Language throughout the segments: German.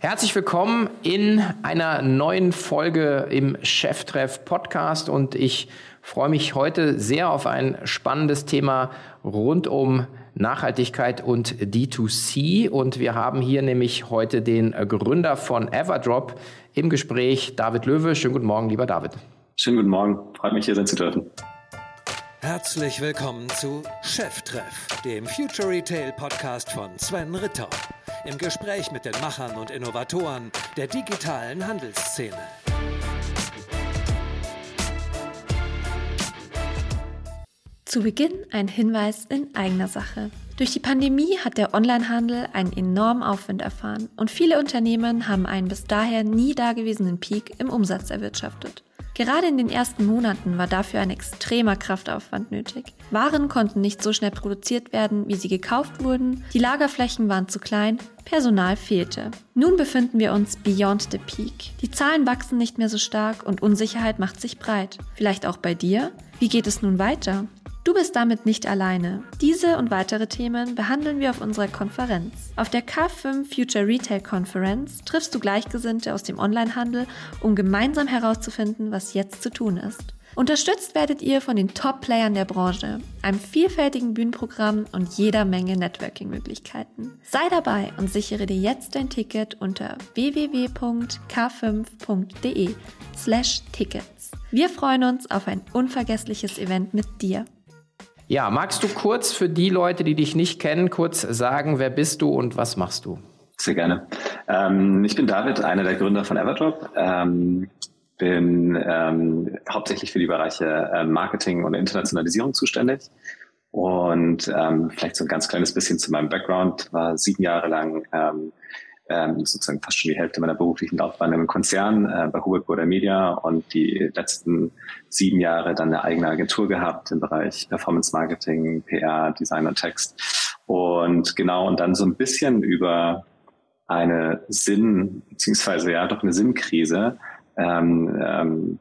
Herzlich willkommen in einer neuen Folge im Cheftreff Podcast und ich freue mich heute sehr auf ein spannendes Thema rund um Nachhaltigkeit und D2C und wir haben hier nämlich heute den Gründer von Everdrop im Gespräch, David Löwe. Schönen guten Morgen, lieber David. Schönen guten Morgen, freut mich hier sein zu dürfen. Herzlich willkommen zu Cheftreff, dem Future Retail Podcast von Sven Ritter im Gespräch mit den Machern und Innovatoren der digitalen Handelsszene. Zu Beginn ein Hinweis in eigener Sache. Durch die Pandemie hat der Onlinehandel einen enormen Aufwind erfahren und viele Unternehmen haben einen bis daher nie dagewesenen Peak im Umsatz erwirtschaftet. Gerade in den ersten Monaten war dafür ein extremer Kraftaufwand nötig. Waren konnten nicht so schnell produziert werden, wie sie gekauft wurden, die Lagerflächen waren zu klein, Personal fehlte. Nun befinden wir uns beyond the peak. Die Zahlen wachsen nicht mehr so stark und Unsicherheit macht sich breit. Vielleicht auch bei dir? Wie geht es nun weiter? Du bist damit nicht alleine. Diese und weitere Themen behandeln wir auf unserer Konferenz. Auf der K5 Future Retail Conference triffst du Gleichgesinnte aus dem Onlinehandel, um gemeinsam herauszufinden, was jetzt zu tun ist. Unterstützt werdet ihr von den Top-Playern der Branche, einem vielfältigen Bühnenprogramm und jeder Menge Networking-Möglichkeiten. Sei dabei und sichere dir jetzt dein Ticket unter www.k5.de slash Tickets. Wir freuen uns auf ein unvergessliches Event mit dir. Ja, magst du kurz für die Leute, die dich nicht kennen, kurz sagen, wer bist du und was machst du? Sehr gerne. Ähm, ich bin David, einer der Gründer von Everdrop. Ähm, bin ähm, hauptsächlich für die Bereiche äh, Marketing und Internationalisierung zuständig. Und ähm, vielleicht so ein ganz kleines bisschen zu meinem Background. War sieben Jahre lang ähm, ähm, sozusagen fast schon die Hälfte meiner beruflichen Laufbahn im Konzern äh, bei Hubert Burda Media und die letzten sieben Jahre dann eine eigene Agentur gehabt im Bereich Performance Marketing, PR, Design und Text. Und genau, und dann so ein bisschen über eine Sinn, beziehungsweise ja doch eine Sinnkrise ähm, ähm,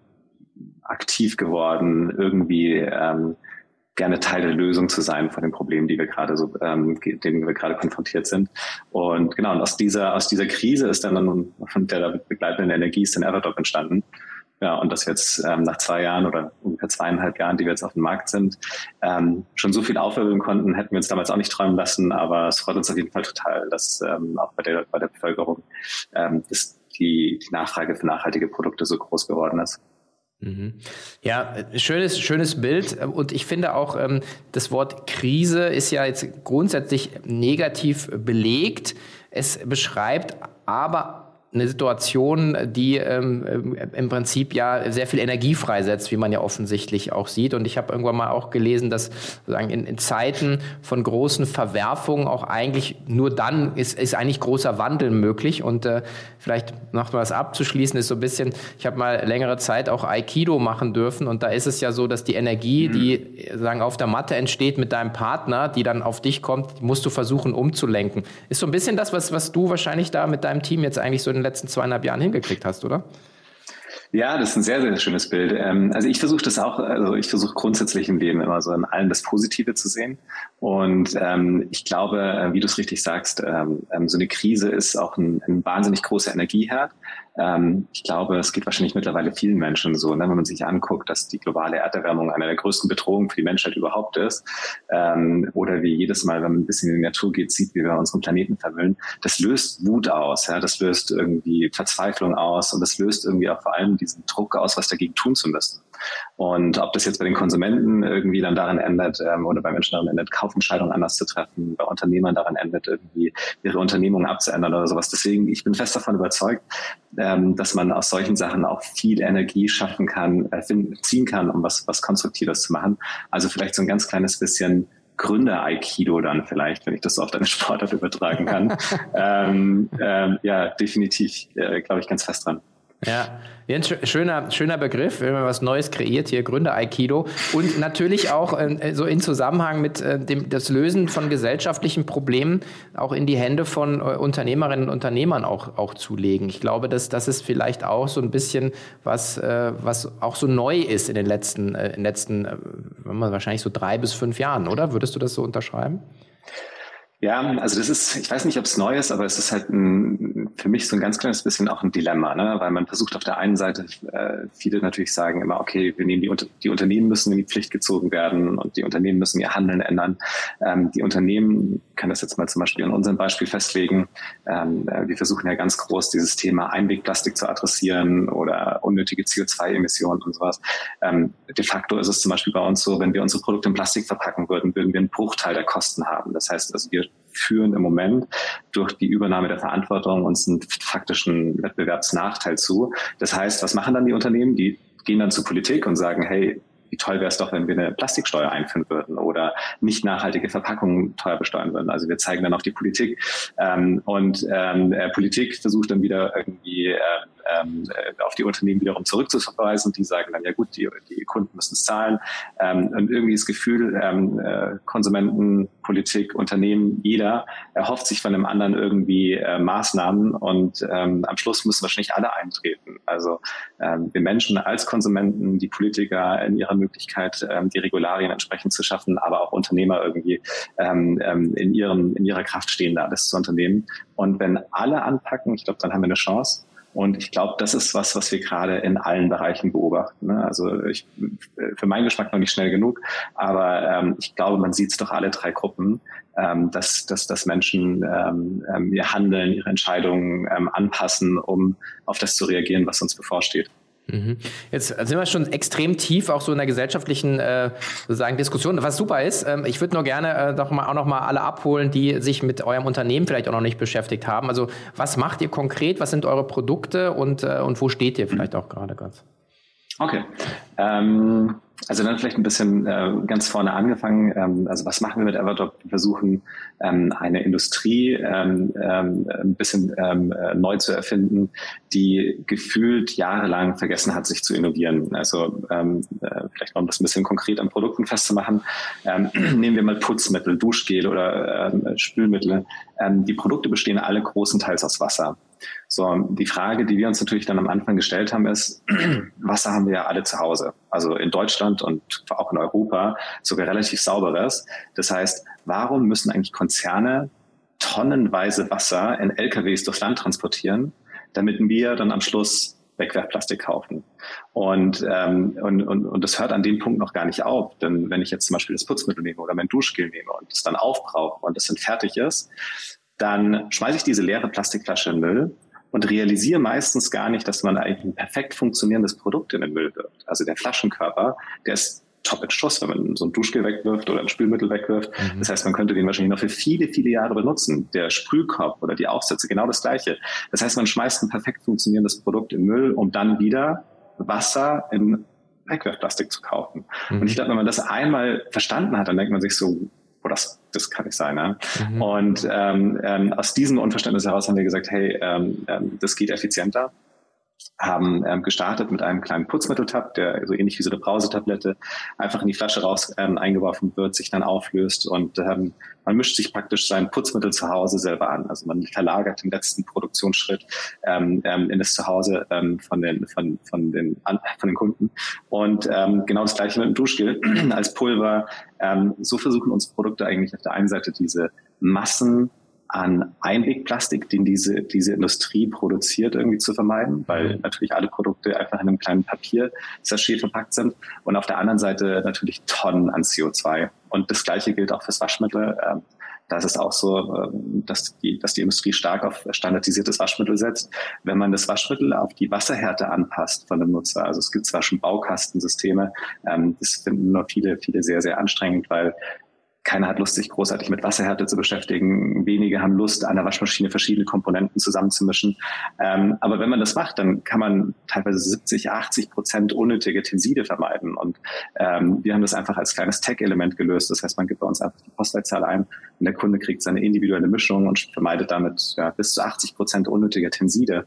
aktiv geworden, irgendwie ähm, gerne Teil der Lösung zu sein von den Problemen, die wir gerade so, ähm, denen wir gerade konfrontiert sind. Und genau, und aus dieser, aus dieser Krise ist dann, dann von der begleitenden Energie ist dann Everdop entstanden. Ja, und das jetzt ähm, nach zwei Jahren oder ungefähr zweieinhalb Jahren, die wir jetzt auf dem Markt sind, ähm, schon so viel aufwirbeln konnten, hätten wir uns damals auch nicht träumen lassen, aber es freut uns auf jeden Fall total, dass ähm, auch bei der, bei der Bevölkerung ähm, dass die, die Nachfrage für nachhaltige Produkte so groß geworden ist. Mhm. Ja, schönes, schönes Bild. Und ich finde auch, ähm, das Wort Krise ist ja jetzt grundsätzlich negativ belegt. Es beschreibt aber eine Situation, die ähm, im Prinzip ja sehr viel Energie freisetzt, wie man ja offensichtlich auch sieht. Und ich habe irgendwann mal auch gelesen, dass sozusagen in, in, Zeiten von großen Verwerfungen auch eigentlich nur dann ist, ist eigentlich großer Wandel möglich. Und äh, vielleicht noch mal das abzuschließen ist so ein bisschen, ich habe mal längere Zeit auch Aikido machen dürfen und da ist es ja so, dass die Energie, mhm. die sagen auf der Matte entsteht mit deinem Partner, die dann auf dich kommt, musst du versuchen umzulenken. Ist so ein bisschen das, was, was du wahrscheinlich da mit deinem Team jetzt eigentlich so in den letzten zweieinhalb Jahren hingekriegt hast, oder? Ja, das ist ein sehr, sehr schönes Bild. Ähm, also ich versuche das auch, also ich versuche grundsätzlich im Leben immer so in allem das Positive zu sehen. Und ähm, ich glaube, äh, wie du es richtig sagst, ähm, so eine Krise ist auch ein, ein wahnsinnig großer Energieherd. Ähm, ich glaube, es geht wahrscheinlich mittlerweile vielen Menschen so, ne, wenn man sich anguckt, dass die globale Erderwärmung eine der größten Bedrohungen für die Menschheit überhaupt ist. Ähm, oder wie jedes Mal, wenn man ein bisschen in die Natur geht, sieht, wie wir unseren Planeten vermüllen. Das löst Wut aus, ja, das löst irgendwie Verzweiflung aus und das löst irgendwie auch vor allem diesen Druck aus, was dagegen tun zu müssen. Und ob das jetzt bei den Konsumenten irgendwie dann daran ändert ähm, oder bei Menschen daran ändert, Kaufentscheidungen anders zu treffen, bei Unternehmern daran ändert, irgendwie ihre Unternehmung abzuändern oder sowas. Deswegen, ich bin fest davon überzeugt, ähm, dass man aus solchen Sachen auch viel Energie schaffen kann, äh, ziehen kann, um was, was Konstruktives zu machen. Also vielleicht so ein ganz kleines bisschen Gründer-Aikido dann vielleicht, wenn ich das so auf deine Sportart übertragen kann. ähm, ähm, ja, definitiv, äh, glaube ich, ganz fest dran. Ja, ein schöner, schöner Begriff, wenn man was Neues kreiert, hier Gründer Aikido. Und natürlich auch äh, so in Zusammenhang mit äh, dem das Lösen von gesellschaftlichen Problemen auch in die Hände von äh, Unternehmerinnen und Unternehmern auch, auch zulegen. Ich glaube, dass das ist vielleicht auch so ein bisschen was, äh, was auch so neu ist in den letzten, äh, in den letzten äh, wahrscheinlich so drei bis fünf Jahren, oder? Würdest du das so unterschreiben? Ja, also das ist, ich weiß nicht, ob es neu ist, aber es ist halt ein für mich so ein ganz kleines bisschen auch ein Dilemma, ne? weil man versucht auf der einen Seite, äh, viele natürlich sagen immer, okay, wir nehmen die, die Unternehmen müssen in die Pflicht gezogen werden und die Unternehmen müssen ihr Handeln ändern. Ähm, die Unternehmen, kann das jetzt mal zum Beispiel an unserem Beispiel festlegen, ähm, äh, wir versuchen ja ganz groß dieses Thema Einwegplastik zu adressieren oder unnötige CO2-Emissionen und sowas. Ähm, de facto ist es zum Beispiel bei uns so, wenn wir unsere Produkte in Plastik verpacken würden, würden wir einen Bruchteil der Kosten haben. Das heißt, also wir führen im Moment durch die Übernahme der Verantwortung uns einen faktischen Wettbewerbsnachteil zu. Das heißt, was machen dann die Unternehmen? Die gehen dann zur Politik und sagen, hey, wie toll wäre es doch, wenn wir eine Plastiksteuer einführen würden oder nicht nachhaltige Verpackungen teuer besteuern würden. Also wir zeigen dann auf die Politik ähm, und ähm, äh, Politik versucht dann wieder irgendwie äh, ähm, äh, auf die Unternehmen wiederum zurückzuverweisen. Die sagen dann, ja gut, die, die Kunden müssen es zahlen. Ähm, und irgendwie das Gefühl, ähm, äh, Konsumenten, Politik, Unternehmen, jeder erhofft sich von dem anderen irgendwie äh, Maßnahmen und ähm, am Schluss müssen wahrscheinlich alle eintreten. Also ähm, wir Menschen als Konsumenten, die Politiker in ihrer Möglichkeit, ähm, die Regularien entsprechend zu schaffen, aber auch Unternehmer irgendwie ähm, ähm, in, ihrem, in ihrer Kraft stehen, da alles zu unternehmen. Und wenn alle anpacken, ich glaube, dann haben wir eine Chance. Und ich glaube, das ist was, was wir gerade in allen Bereichen beobachten. Ne? Also ich, für meinen Geschmack noch nicht schnell genug, aber ähm, ich glaube, man sieht es doch alle drei Gruppen, ähm, dass, dass, dass Menschen ähm, ähm ihr Handeln, ihre Entscheidungen ähm, anpassen, um auf das zu reagieren, was uns bevorsteht. Mhm. Jetzt sind wir schon extrem tief auch so in der gesellschaftlichen äh, sozusagen Diskussion, was super ist. Ähm, ich würde nur gerne äh, doch mal, auch noch mal alle abholen, die sich mit eurem Unternehmen vielleicht auch noch nicht beschäftigt haben. Also was macht ihr konkret? Was sind eure Produkte und, äh, und wo steht ihr vielleicht auch gerade ganz? Okay. Ähm, also dann vielleicht ein bisschen äh, ganz vorne angefangen. Ähm, also was machen wir mit Everdrop? Wir versuchen ähm, eine Industrie ähm, ähm, ein bisschen ähm, äh, neu zu erfinden, die gefühlt jahrelang vergessen hat, sich zu innovieren. Also ähm, äh, vielleicht noch ein bisschen konkret an Produkten festzumachen. Ähm, nehmen wir mal Putzmittel, Duschgel oder ähm, Spülmittel. Ähm, die Produkte bestehen alle großenteils aus Wasser. So, die Frage, die wir uns natürlich dann am Anfang gestellt haben, ist, Wasser haben wir ja alle zu Hause. Also in Deutschland und auch in Europa sogar relativ sauberes. Das heißt, warum müssen eigentlich Konzerne tonnenweise Wasser in LKWs durchs Land transportieren, damit wir dann am Schluss Wegwerfplastik kaufen. Und, ähm, und, und, und das hört an dem Punkt noch gar nicht auf. Denn wenn ich jetzt zum Beispiel das Putzmittel nehme oder mein Duschgel nehme und es dann aufbrauche und es dann fertig ist, dann schmeiße ich diese leere Plastikflasche in Müll und realisiere meistens gar nicht, dass man eigentlich ein perfekt funktionierendes Produkt in den Müll wirft. Also der Flaschenkörper, der ist top in Schuss, wenn man so ein Duschgel wegwirft oder ein Spülmittel wegwirft. Mhm. Das heißt, man könnte den wahrscheinlich noch für viele, viele Jahre benutzen. Der Sprühkorb oder die Aufsätze, genau das Gleiche. Das heißt, man schmeißt ein perfekt funktionierendes Produkt in Müll, um dann wieder Wasser in Wegwerfplastik zu kaufen. Mhm. Und ich glaube, wenn man das einmal verstanden hat, dann denkt man sich so, oh, das, das kann nicht sein. Ne? Mhm. Und ähm, ähm, aus diesem Unverständnis heraus haben wir gesagt, hey, ähm, ähm, das geht effizienter haben ähm, gestartet mit einem kleinen Putzmitteltab, der so ähnlich wie so eine Brausetablette einfach in die Flasche raus ähm, eingeworfen wird, sich dann auflöst und ähm, man mischt sich praktisch sein Putzmittel zu Hause selber an. Also man verlagert den letzten Produktionsschritt ähm, ähm, in das Zuhause ähm, von den von von den an, von den Kunden und ähm, genau das gleiche mit dem Duschgel als Pulver. Ähm, so versuchen unsere Produkte eigentlich auf der einen Seite diese Massen an Einwegplastik, den diese, diese Industrie produziert, irgendwie zu vermeiden, weil mhm. natürlich alle Produkte einfach in einem kleinen Papier-Sachet verpackt sind und auf der anderen Seite natürlich Tonnen an CO2. Und das Gleiche gilt auch fürs Waschmittel. Ähm, da ist es auch so, ähm, dass die, dass die Industrie stark auf standardisiertes Waschmittel setzt. Wenn man das Waschmittel auf die Wasserhärte anpasst von dem Nutzer, also es gibt zwar schon Baukastensysteme, ähm, das finden nur viele, viele sehr, sehr anstrengend, weil keiner hat Lust, sich großartig mit Wasserhärte zu beschäftigen. Wenige haben Lust, an der Waschmaschine verschiedene Komponenten zusammenzumischen. Ähm, aber wenn man das macht, dann kann man teilweise 70, 80 Prozent unnötige Tenside vermeiden. Und ähm, wir haben das einfach als kleines Tech-Element gelöst. Das heißt, man gibt bei uns einfach die Postleitzahl ein und der Kunde kriegt seine individuelle Mischung und vermeidet damit ja, bis zu 80 Prozent unnötiger Tenside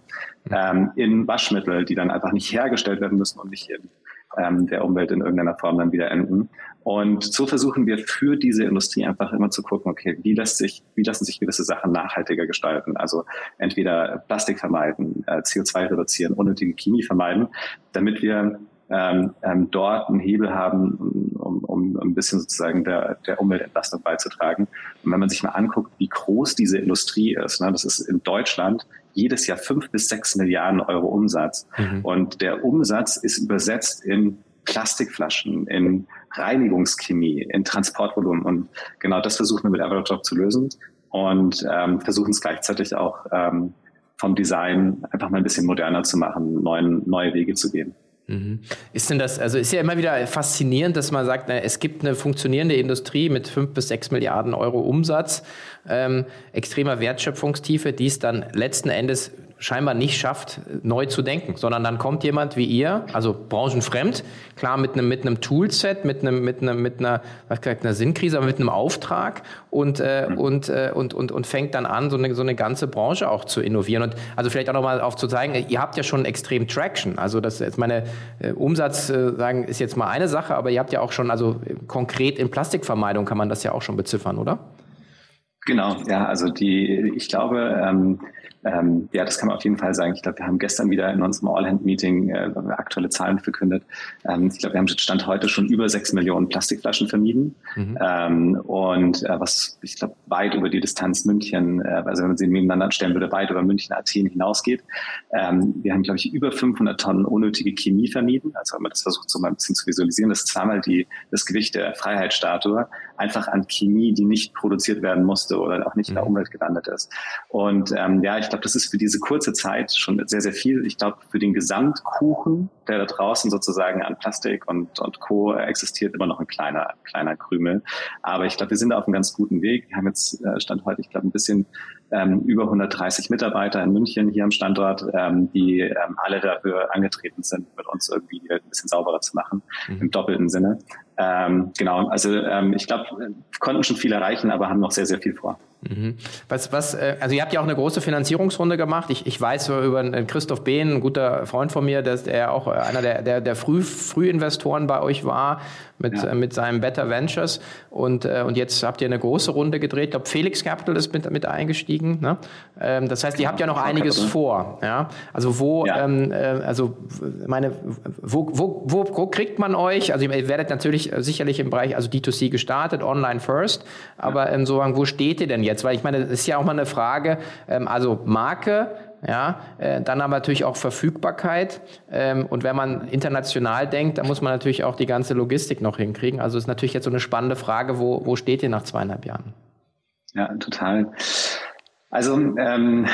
ähm, in Waschmittel, die dann einfach nicht hergestellt werden müssen und nicht in ähm, der Umwelt in irgendeiner Form dann wieder enden. Und so versuchen wir für diese Industrie einfach immer zu gucken, okay, wie lässt sich, wie lassen sich gewisse Sachen nachhaltiger gestalten? Also entweder Plastik vermeiden, äh, CO2 reduzieren, unnötige Chemie vermeiden, damit wir ähm, ähm, dort einen Hebel haben, um, um ein bisschen sozusagen der, der Umweltentlastung beizutragen. Und wenn man sich mal anguckt, wie groß diese Industrie ist, ne, das ist in Deutschland jedes Jahr fünf bis sechs Milliarden Euro Umsatz. Mhm. Und der Umsatz ist übersetzt in Plastikflaschen, in Reinigungschemie, in Transportvolumen. Und genau das versuchen wir mit Everjob zu lösen und ähm, versuchen es gleichzeitig auch ähm, vom Design einfach mal ein bisschen moderner zu machen, neuen, neue Wege zu gehen. Mhm. Ist denn das, also ist ja immer wieder faszinierend, dass man sagt, es gibt eine funktionierende Industrie mit fünf bis sechs Milliarden Euro Umsatz, ähm, extremer Wertschöpfungstiefe, die es dann letzten Endes scheinbar nicht schafft, neu zu denken, sondern dann kommt jemand wie ihr, also branchenfremd, klar mit einem mit einem Toolset, mit einem mit einem mit einer was gesagt, einer Sinnkrise, aber mit einem Auftrag und äh, mhm. und, äh, und und und fängt dann an, so eine so eine ganze Branche auch zu innovieren und also vielleicht auch nochmal aufzuzeigen, ihr habt ja schon extrem Traction, also das jetzt meine äh, Umsatz äh, sagen ist jetzt mal eine Sache, aber ihr habt ja auch schon also konkret in Plastikvermeidung kann man das ja auch schon beziffern, oder? Genau, ja, also die, ich glaube, ähm, ähm, ja, das kann man auf jeden Fall sagen. Ich glaube, wir haben gestern wieder in unserem All-Hand-Meeting äh, aktuelle Zahlen verkündet. Ähm, ich glaube, wir haben Stand heute schon über sechs Millionen Plastikflaschen vermieden. Mhm. Ähm, und äh, was, ich glaube, weit über die Distanz München, äh, also wenn man sie nebeneinander stellen würde, weit über München, Athen hinausgeht. Ähm, wir haben, glaube ich, über 500 Tonnen unnötige Chemie vermieden. Also wenn man das versucht, so mal ein bisschen zu visualisieren, das ist zweimal die, das Gewicht der Freiheitsstatue, einfach an Chemie, die nicht produziert werden musste oder auch nicht in der mhm. Umwelt gelandet ist. Und ähm, ja, ich glaube, das ist für diese kurze Zeit schon sehr, sehr viel. Ich glaube, für den Gesamtkuchen, der da draußen sozusagen an Plastik und, und Co. existiert, immer noch ein kleiner, kleiner Krümel. Aber ich glaube, wir sind auf einem ganz guten Weg. Wir haben jetzt äh, Stand heute, ich glaube, ein bisschen ähm, über 130 Mitarbeiter in München hier am Standort, ähm, die ähm, alle dafür angetreten sind, mit uns irgendwie ein bisschen sauberer zu machen, mhm. im doppelten Sinne. Ähm, genau, also ähm, ich glaube, konnten schon viel erreichen, aber haben noch sehr, sehr viel vor. Mhm. Was, was, äh, also ihr habt ja auch eine große Finanzierungsrunde gemacht. Ich, ich weiß über Christoph Behn, ein guter Freund von mir, dass er auch einer der, der, der Früh, Frühinvestoren bei euch war mit, ja. Äh, mit seinem Better Ventures. Und, äh, und jetzt habt ihr eine große Runde gedreht. Ich glaube, Felix Capital ist mit, mit eingestiegen. Ne? Ähm, das heißt, ihr habt ja noch einiges vor. Ja? Also wo, ja. ähm, also meine, wo, wo, wo, wo kriegt man euch? Also ihr werdet natürlich sicherlich im Bereich, also D2C gestartet, online first. Aber ja. ähm, so, wo steht ihr denn jetzt? Weil ich meine, das ist ja auch mal eine Frage, ähm, also Marke, ja, äh, dann aber natürlich auch Verfügbarkeit. Ähm, und wenn man international denkt, dann muss man natürlich auch die ganze Logistik noch hinkriegen. Also ist natürlich jetzt so eine spannende Frage, wo, wo steht ihr nach zweieinhalb Jahren? Ja, total. Also ähm,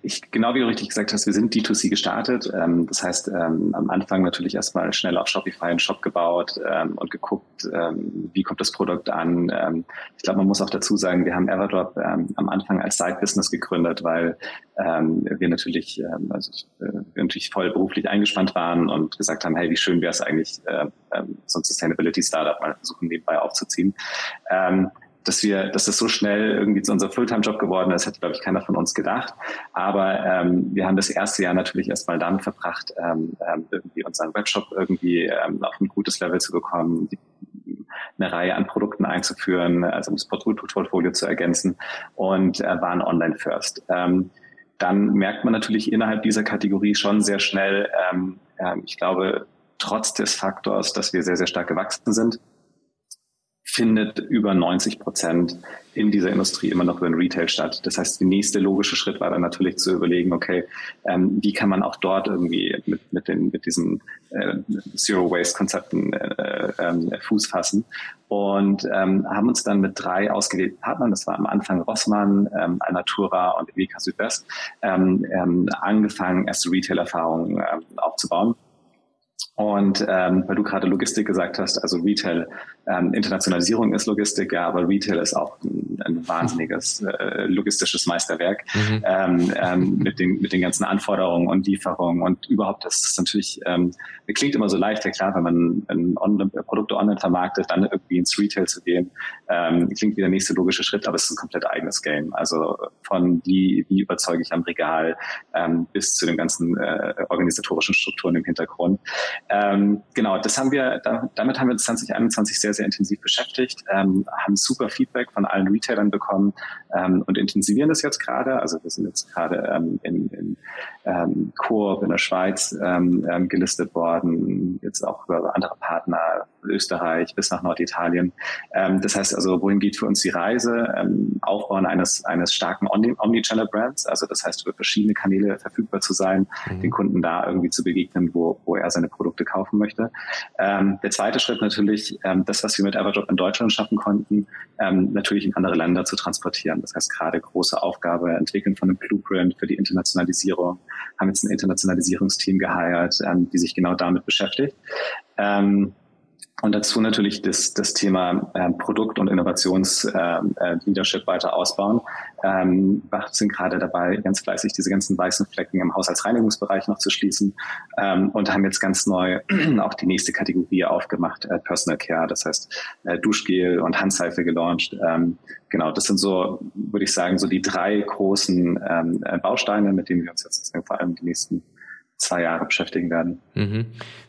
ich, genau wie du richtig gesagt hast, wir sind D2C gestartet. Ähm, das heißt, ähm, am Anfang natürlich erstmal schnell auf Shopify einen Shop gebaut ähm, und geguckt, ähm, wie kommt das Produkt an. Ähm, ich glaube, man muss auch dazu sagen, wir haben Everdrop ähm, am Anfang als Side-Business gegründet, weil ähm, wir natürlich, ähm, also, äh, wir natürlich voll beruflich eingespannt waren und gesagt haben, hey, wie schön wäre es eigentlich, äh, äh, so ein Sustainability-Startup mal versuchen nebenbei aufzuziehen. Ähm, dass wir, dass das so schnell irgendwie zu unserem Fulltime-Job geworden ist, hätte, glaube ich, keiner von uns gedacht. Aber ähm, wir haben das erste Jahr natürlich erstmal damit verbracht, ähm, ähm, irgendwie unseren Webshop irgendwie ähm, auf ein gutes Level zu bekommen, die, eine Reihe an Produkten einzuführen, also das Portfolio zu ergänzen und äh, waren online first. Ähm, dann merkt man natürlich innerhalb dieser Kategorie schon sehr schnell, ähm, äh, ich glaube, trotz des Faktors, dass wir sehr, sehr stark gewachsen sind, findet über 90 Prozent in dieser Industrie immer noch über den Retail statt. Das heißt, der nächste logische Schritt war dann natürlich zu überlegen, okay, ähm, wie kann man auch dort irgendwie mit, mit, den, mit diesen äh, Zero-Waste-Konzepten äh, äh, Fuß fassen und ähm, haben uns dann mit drei ausgewählten Partnern, das war am Anfang Rossmann, ähm, Alnatura und Evika Südwest, ähm, ähm, angefangen, erste Retail-Erfahrungen ähm, aufzubauen. Und ähm, weil du gerade Logistik gesagt hast, also Retail, ähm, Internationalisierung ist Logistik, ja, aber Retail ist auch ein, ein wahnsinniges äh, logistisches Meisterwerk mhm. ähm, ähm, mit, den, mit den ganzen Anforderungen und Lieferungen und überhaupt, das ist natürlich, ähm, klingt immer so leicht, ja klar, wenn man wenn online, Produkte online vermarktet, dann irgendwie ins Retail zu gehen, ähm, klingt wie der nächste logische Schritt, aber es ist ein komplett eigenes Game. Also von wie, wie überzeuge ich am Regal ähm, bis zu den ganzen äh, organisatorischen Strukturen im Hintergrund. Ähm, genau, das haben wir, da, damit haben wir 2021 sehr, sehr intensiv beschäftigt, ähm, haben super Feedback von allen Retailern bekommen ähm, und intensivieren das jetzt gerade. Also wir sind jetzt gerade ähm, in, in ähm, Coop in der Schweiz ähm, ähm, gelistet worden, jetzt auch über andere Partner, Österreich bis nach Norditalien. Ähm, das heißt also, wohin geht für uns die Reise? Ähm, Aufbauen eines, eines starken Omnichannel-Brands, also das heißt, über verschiedene Kanäle verfügbar zu sein, mhm. den Kunden da irgendwie zu begegnen, wo, wo er seine Produkte kaufen möchte. Ähm, der zweite Schritt natürlich, ähm, das, was wir mit Everdrop in Deutschland schaffen konnten, ähm, natürlich in andere Länder zu transportieren. Das heißt, gerade große Aufgabe, entwickeln von einem Blueprint für die Internationalisierung, haben jetzt ein Internationalisierungsteam geheiert, ähm, die sich genau damit beschäftigt. Ähm, und dazu natürlich das, das Thema äh, Produkt- und Innovationsleadership äh, äh, weiter ausbauen. Ähm, wir sind gerade dabei, ganz fleißig diese ganzen weißen Flecken im Haushaltsreinigungsbereich noch zu schließen ähm, und haben jetzt ganz neu auch die nächste Kategorie aufgemacht, äh, Personal Care, das heißt äh, Duschgel und Handseife gelauncht. Ähm, genau, das sind so, würde ich sagen, so die drei großen ähm, äh, Bausteine, mit denen wir uns jetzt vor allem die nächsten zwei Jahre beschäftigen werden. Mhm.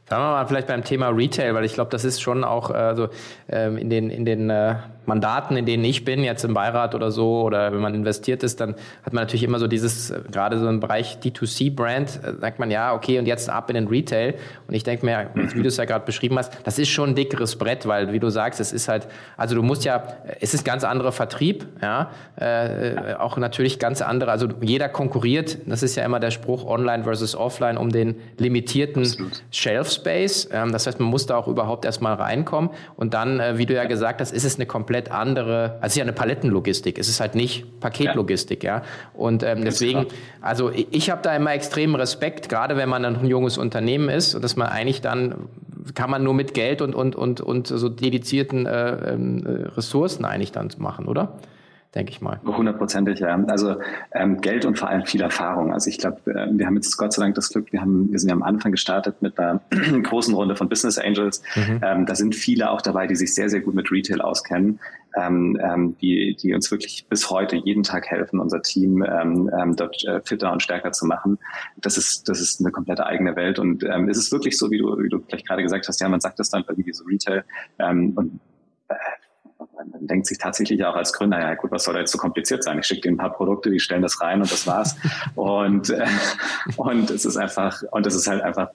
Sagen wir mal vielleicht beim Thema Retail, weil ich glaube, das ist schon auch also ähm, in den in den äh, Mandaten, in denen ich bin, jetzt im Beirat oder so, oder wenn man investiert ist, dann hat man natürlich immer so dieses, äh, gerade so im Bereich D2C-Brand, äh, sagt man ja, okay, und jetzt ab in den Retail. Und ich denke mir, wie du es ja gerade beschrieben hast, das ist schon ein dickeres Brett, weil, wie du sagst, es ist halt, also du musst ja, es ist ganz anderer Vertrieb, ja, äh, auch natürlich ganz andere, also jeder konkurriert, das ist ja immer der Spruch, online versus offline, um den limitierten Absolut. Shelf Space. Ähm, das heißt, man muss da auch überhaupt erstmal reinkommen. Und dann, äh, wie du ja gesagt hast, ist es eine komplett andere, also es ist ja eine Palettenlogistik. Es ist halt nicht Paketlogistik, ja. Und ähm, deswegen, also ich, habe da immer extremen Respekt, gerade wenn man ein junges Unternehmen ist, dass man eigentlich dann kann man nur mit Geld und und und und so dedizierten äh, ähm, äh, Ressourcen eigentlich dann machen, oder? Denke ich mal. Hundertprozentig, ja. Also ähm, Geld und vor allem viel Erfahrung. Also ich glaube, äh, wir haben jetzt Gott sei Dank das Glück, wir haben, wir sind ja am Anfang gestartet mit einer großen Runde von Business Angels. Mhm. Ähm, da sind viele auch dabei, die sich sehr, sehr gut mit Retail auskennen. Ähm, ähm, die, die uns wirklich bis heute jeden Tag helfen, unser Team ähm, ähm, dort äh, fitter und stärker zu machen. Das ist, das ist eine komplette eigene Welt. Und ähm, ist es wirklich so, wie du, wie du vielleicht gerade gesagt hast, ja, man sagt das dann irgendwie so Retail und äh, man denkt sich tatsächlich auch als Gründer, ja gut, was soll da jetzt so kompliziert sein? Ich schicke dir ein paar Produkte, die stellen das rein und das war's. und, äh, und es ist einfach, und es ist halt einfach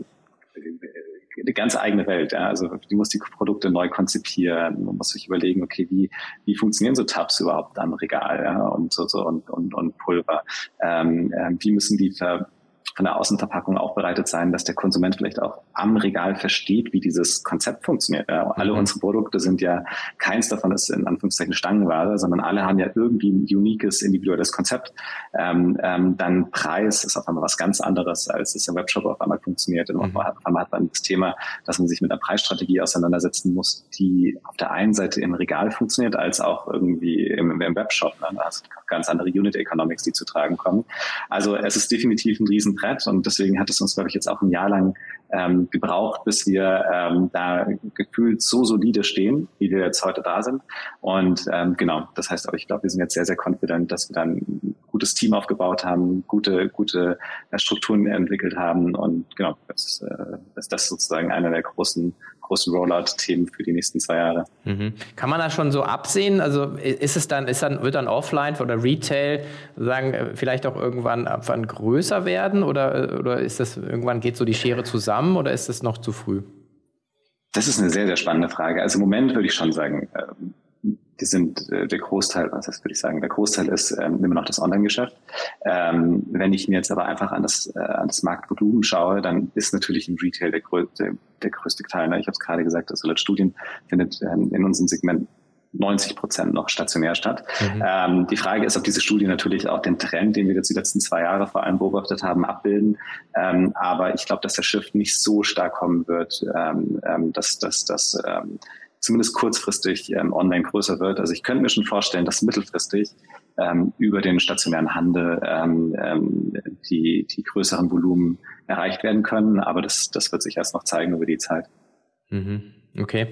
eine ganz eigene Welt. Ja. Also du musst die Produkte neu konzipieren, man muss sich überlegen, okay, wie, wie funktionieren so Tabs überhaupt am Regal ja, und so, so und, und, und Pulver? Ähm, äh, wie müssen die ver von der Außenverpackung aufbereitet sein, dass der Konsument vielleicht auch am Regal versteht, wie dieses Konzept funktioniert. Ja, alle mhm. unsere Produkte sind ja, keins davon ist in Anführungszeichen Stangenware, sondern alle haben ja irgendwie ein uniques, individuelles Konzept. Ähm, ähm, dann Preis ist auf einmal was ganz anderes, als es im Webshop auf einmal funktioniert. Und mhm. auf einmal hat man das Thema, dass man sich mit einer Preisstrategie auseinandersetzen muss, die auf der einen Seite im Regal funktioniert, als auch irgendwie im, im Webshop. Ne? Da hast ganz andere Unit Economics, die zu tragen kommen. Also es ist definitiv ein riesen Brett und deswegen hat es uns, glaube ich, jetzt auch ein Jahr lang ähm, gebraucht, bis wir ähm, da gefühlt so solide stehen, wie wir jetzt heute da sind. Und ähm, genau, das heißt aber, ich glaube, wir sind jetzt sehr, sehr confident, dass wir dann ein gutes Team aufgebaut haben, gute, gute äh, Strukturen entwickelt haben und genau, das, äh, ist das sozusagen einer der großen großen Rollout-Themen für die nächsten zwei Jahre. Mhm. Kann man da schon so absehen? Also ist es dann, ist dann, wird dann Offline oder Retail sagen, äh, vielleicht auch irgendwann, irgendwann größer werden oder, oder ist das irgendwann geht so die Schere zusammen oder ist das noch zu früh? Das ist eine sehr, sehr spannende Frage. Also im Moment würde ich schon sagen, die sind äh, der Großteil, was das würde ich sagen, der Großteil ist ähm, immer noch das Online-Geschäft. Ähm, wenn ich mir jetzt aber einfach an das, äh, an das Marktvolumen schaue, dann ist natürlich im Retail der, größte, der größte Teil. Ne? Ich habe es gerade gesagt, also laut Studien findet ähm, in unserem Segment 90 Prozent noch stationär statt. Mhm. Ähm, die Frage ist, ob diese Studien natürlich auch den Trend, den wir jetzt die letzten zwei Jahre vor allem beobachtet haben, abbilden. Ähm, aber ich glaube, dass der Shift nicht so stark kommen wird, ähm, ähm dass, dass, dass ähm, zumindest kurzfristig ähm, online größer wird. Also ich könnte mir schon vorstellen, dass mittelfristig über den stationären Handel die, die größeren Volumen erreicht werden können. Aber das, das wird sich erst noch zeigen über die Zeit. Mhm. Okay.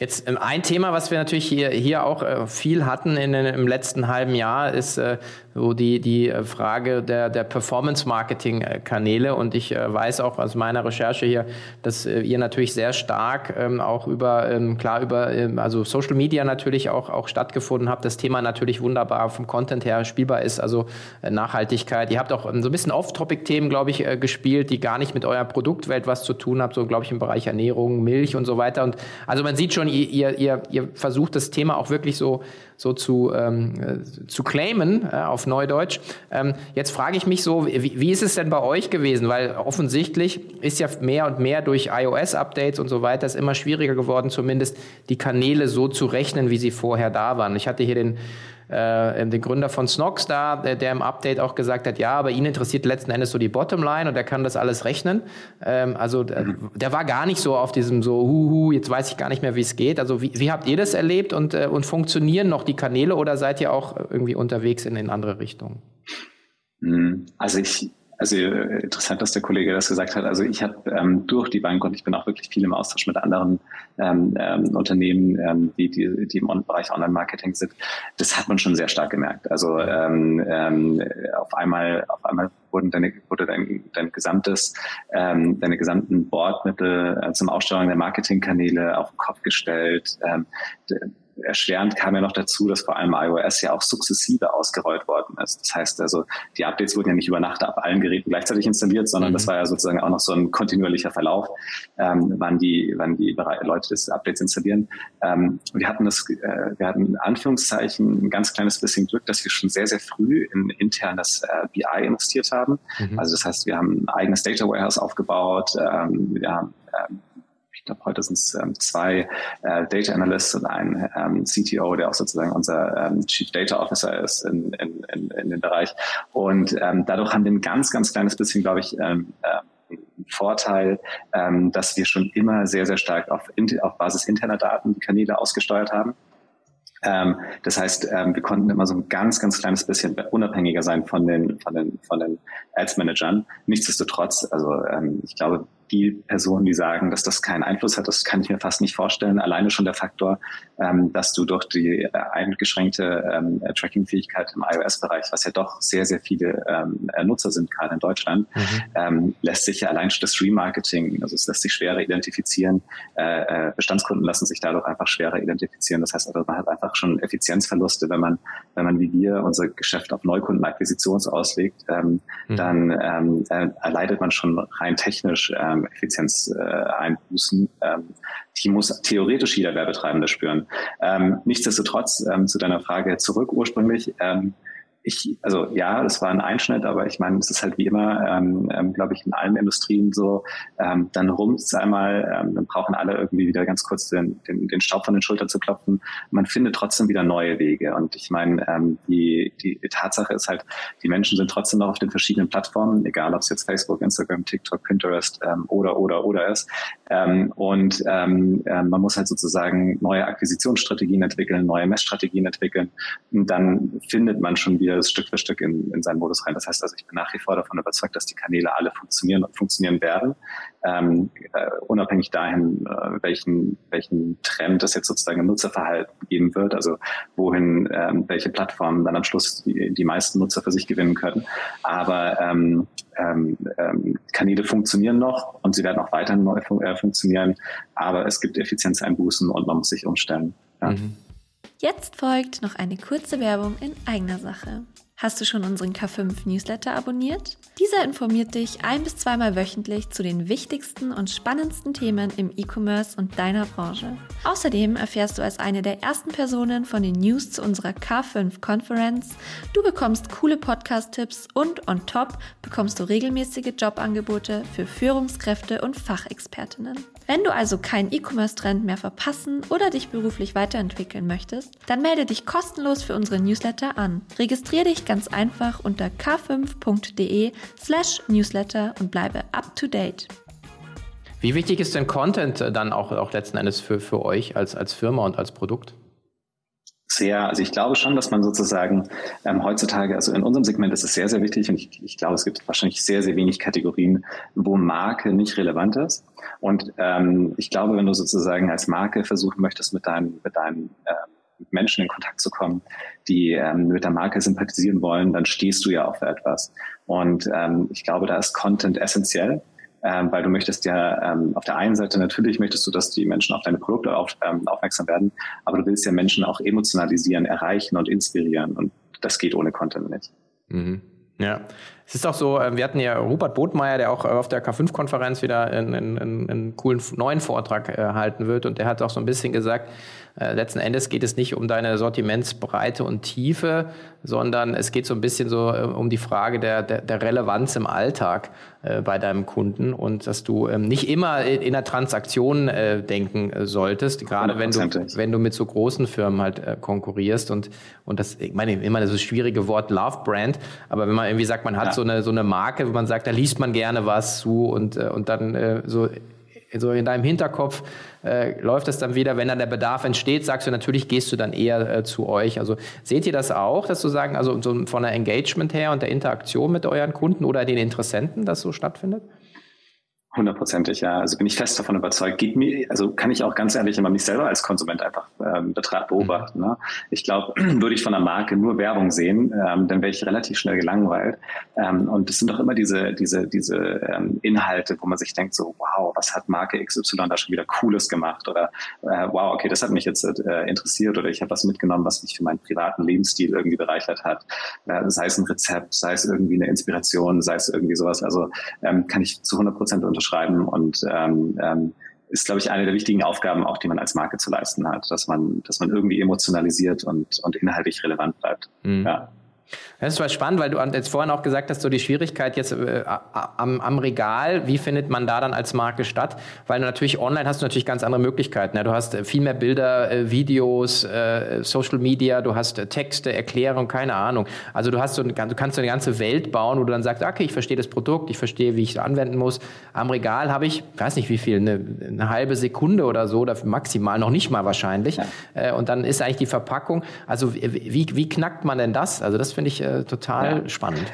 Jetzt ähm, ein Thema, was wir natürlich hier, hier auch äh, viel hatten in, im letzten halben Jahr, ist äh, so die, die äh, Frage der, der Performance-Marketing-Kanäle. Und ich weiß auch aus meiner Recherche hier, dass ihr natürlich sehr stark ähm, auch über, ähm, klar, über also Social Media natürlich auch, auch stattgefunden habt. Das Thema natürlich wunderbar vom Content her spielbar ist, also Nachhaltigkeit. Ihr habt auch so ein bisschen Off-Topic-Themen, glaube ich, gespielt, die gar nicht mit eurer Produktwelt was zu tun haben, so glaube ich im Bereich Ernährung, Milch und so weiter. Und also man sieht schon, ihr, ihr, ihr versucht das Thema auch wirklich so, so zu, ähm, äh, zu claimen äh, auf Neudeutsch. Ähm, jetzt frage ich mich so, wie, wie ist es denn bei euch gewesen? Weil offensichtlich ist ja mehr und mehr durch iOS-Updates und so weiter es immer schwieriger geworden, zumindest die Kanäle so zu rechnen, wie sie vorher da waren. Ich hatte hier den äh, den Gründer von Snox da, der, der, im Update auch gesagt hat, ja, aber ihn interessiert letzten Endes so die Bottomline und er kann das alles rechnen. Ähm, also mhm. der war gar nicht so auf diesem so, huhu, jetzt weiß ich gar nicht mehr, wie es geht. Also wie, wie habt ihr das erlebt und, äh, und funktionieren noch die Kanäle oder seid ihr auch irgendwie unterwegs in, in andere Richtungen? Mhm. Also ich also äh, interessant, dass der Kollege das gesagt hat. Also ich habe ähm, durch die Bank und ich bin auch wirklich viel im Austausch mit anderen ähm, ähm, Unternehmen, ähm, die, die, die im Bereich Online-Marketing sind. Das hat man schon sehr stark gemerkt. Also ähm, ähm, auf einmal, auf einmal wurden deine, wurde dein, dein gesamtes, ähm, deine gesamten Bordmittel äh, zum Aussteuern der Marketingkanäle auf den Kopf gestellt. Ähm, erschwerend kam ja noch dazu, dass vor allem iOS ja auch sukzessive ausgerollt worden ist. Das heißt also, die Updates wurden ja nicht über Nacht auf allen Geräten gleichzeitig installiert, sondern mhm. das war ja sozusagen auch noch so ein kontinuierlicher Verlauf, ähm, wann die, wann die Leute das Updates installieren. Ähm, wir hatten das, äh, wir hatten in Anführungszeichen ein ganz kleines bisschen Glück, dass wir schon sehr, sehr früh in internes äh, BI investiert haben. Mhm. Also das heißt, wir haben ein eigenes Data Warehouse aufgebaut, ähm, wir haben ähm, ich glaube, heute sind es ähm, zwei äh, Data Analysts und ein ähm, CTO, der auch sozusagen unser ähm, Chief Data Officer ist in, in, in, in dem Bereich. Und ähm, dadurch haben wir ein ganz, ganz kleines bisschen, glaube ich, ähm, äh, Vorteil, ähm, dass wir schon immer sehr, sehr stark auf, auf Basis interner Daten die Kanäle ausgesteuert haben. Ähm, das heißt, ähm, wir konnten immer so ein ganz, ganz kleines bisschen unabhängiger sein von den, von den, von den Ads Managern. Nichtsdestotrotz, also ähm, ich glaube, die Personen, die sagen, dass das keinen Einfluss hat, das kann ich mir fast nicht vorstellen. Alleine schon der Faktor, ähm, dass du durch die äh, eingeschränkte ähm, Tracking-Fähigkeit im iOS-Bereich, was ja doch sehr, sehr viele ähm, Nutzer sind, gerade in Deutschland, mhm. ähm, lässt sich ja allein schon das Remarketing, also es lässt sich schwerer identifizieren. Äh, äh, Bestandskunden lassen sich dadurch einfach schwerer identifizieren. Das heißt, also man hat einfach schon Effizienzverluste, wenn man, wenn man wie wir unser Geschäft auf Neukundenakquisition auslegt, ähm, mhm. dann ähm, äh, erleidet man schon rein technisch ähm, ähm, Effizienzeinbußen. Ähm, die muss theoretisch jeder Werbetreibende spüren. Ähm, nichtsdestotrotz, ähm, zu deiner Frage zurück ursprünglich, ähm, ich, also ja, das war ein Einschnitt, aber ich meine, es ist halt wie immer, ähm, ähm, glaube ich, in allen Industrien so, ähm, dann rumst einmal, ähm, dann brauchen alle irgendwie wieder ganz kurz den, den, den Staub von den Schultern zu klopfen. Man findet trotzdem wieder neue Wege. Und ich meine, ähm, die, die, die Tatsache ist halt, die Menschen sind trotzdem noch auf den verschiedenen Plattformen, egal ob es jetzt Facebook, Instagram, TikTok, Pinterest ähm, oder, oder, oder ist. Ähm, und ähm, äh, man muss halt sozusagen neue Akquisitionsstrategien entwickeln, neue Messstrategien entwickeln. Und dann findet man schon wieder das Stück für Stück in, in seinen Modus rein. Das heißt also, ich bin nach wie vor davon überzeugt, dass die Kanäle alle funktionieren und funktionieren werden, ähm, äh, unabhängig dahin, äh, welchen, welchen Trend es jetzt sozusagen im Nutzerverhalten geben wird, also wohin ähm, welche Plattformen dann am Schluss die, die meisten Nutzer für sich gewinnen können. Aber ähm, ähm, ähm, Kanäle funktionieren noch und sie werden auch weiterhin neu fun äh, funktionieren, aber es gibt Effizienzeinbußen und man muss sich umstellen. Ja. Mhm. Jetzt folgt noch eine kurze Werbung in eigener Sache. Hast du schon unseren K5 Newsletter abonniert? Dieser informiert dich ein bis zweimal wöchentlich zu den wichtigsten und spannendsten Themen im E-Commerce und deiner Branche. Außerdem erfährst du als eine der ersten Personen von den News zu unserer K5 Conference. Du bekommst coole Podcast-Tipps und on top bekommst du regelmäßige Jobangebote für Führungskräfte und Fachexpertinnen. Wenn du also keinen E-Commerce-Trend mehr verpassen oder dich beruflich weiterentwickeln möchtest, dann melde dich kostenlos für unsere Newsletter an. Registriere dich ganz einfach unter k5.de slash newsletter und bleibe up to date. Wie wichtig ist denn Content dann auch, auch letzten Endes für, für euch als, als Firma und als Produkt? Sehr, also ich glaube schon, dass man sozusagen ähm, heutzutage, also in unserem Segment ist es sehr, sehr wichtig und ich, ich glaube, es gibt wahrscheinlich sehr, sehr wenig Kategorien, wo Marke nicht relevant ist. Und ähm, ich glaube, wenn du sozusagen als Marke versuchen möchtest, mit deinen, mit deinen äh, Menschen in Kontakt zu kommen, die ähm, mit der Marke sympathisieren wollen, dann stehst du ja auch für etwas. Und ähm, ich glaube, da ist Content essentiell ähm, weil du möchtest ja ähm, auf der einen Seite natürlich möchtest du, dass die Menschen auf deine Produkte auf, ähm, aufmerksam werden, aber du willst ja Menschen auch emotionalisieren, erreichen und inspirieren und das geht ohne Content nicht. Mhm. Ja, es ist auch so, äh, wir hatten ja Rupert Botmeier, der auch auf der K5-Konferenz wieder einen, einen, einen, coolen neuen Vortrag äh, halten wird und der hat auch so ein bisschen gesagt, äh, letzten Endes geht es nicht um deine Sortimentsbreite und Tiefe, sondern es geht so ein bisschen so äh, um die Frage der, der, der Relevanz im Alltag äh, bei deinem Kunden und dass du ähm, nicht immer in, in der Transaktion äh, denken äh, solltest, gerade wenn du, wenn du mit so großen Firmen halt äh, konkurrierst und, und das, ich meine, immer das schwierige Wort Love Brand, aber wenn man irgendwie sagt, man hat ja. so, eine, so eine Marke, wo man sagt, da liest man gerne was zu und, äh, und dann so so in deinem Hinterkopf äh, läuft es dann wieder, wenn dann der Bedarf entsteht, sagst du natürlich, gehst du dann eher äh, zu euch. Also seht ihr das auch, dass du sagen, also so von der Engagement her und der Interaktion mit euren Kunden oder den Interessenten, das so stattfindet? Hundertprozentig, ja. Also bin ich fest davon überzeugt. Geht mir, also kann ich auch ganz ehrlich immer mich selber als Konsument einfach ähm, beobachten. Ne? Ich glaube, würde ich von der Marke nur Werbung sehen, ähm, dann wäre ich relativ schnell gelangweilt. Ähm, und es sind doch immer diese, diese, diese ähm, Inhalte, wo man sich denkt, so, wow, was hat Marke XY da schon wieder Cooles gemacht? Oder äh, wow, okay, das hat mich jetzt äh, interessiert oder ich habe was mitgenommen, was mich für meinen privaten Lebensstil irgendwie bereichert hat. Äh, sei es ein Rezept, sei es irgendwie eine Inspiration, sei es irgendwie sowas. Also ähm, kann ich zu 100 Prozent schreiben und ähm, ähm, ist, glaube ich, eine der wichtigen Aufgaben, auch die man als Marke zu leisten hat, dass man, dass man irgendwie emotionalisiert und, und inhaltlich relevant bleibt. Mhm. Ja. Das ist zwar spannend, weil du jetzt vorhin auch gesagt hast, so die Schwierigkeit jetzt äh, am, am, Regal, wie findet man da dann als Marke statt? Weil natürlich online hast du natürlich ganz andere Möglichkeiten. Ja? Du hast äh, viel mehr Bilder, äh, Videos, äh, Social Media, du hast äh, Texte, Erklärung, keine Ahnung. Also du hast so eine, du kannst so eine ganze Welt bauen, wo du dann sagst, okay, ich verstehe das Produkt, ich verstehe, wie ich es anwenden muss. Am Regal habe ich, weiß nicht wie viel, eine, eine, halbe Sekunde oder so, oder maximal, noch nicht mal wahrscheinlich. Ja. Äh, und dann ist eigentlich die Verpackung. Also wie, wie knackt man denn das? Also das finde ich äh, total ja. spannend.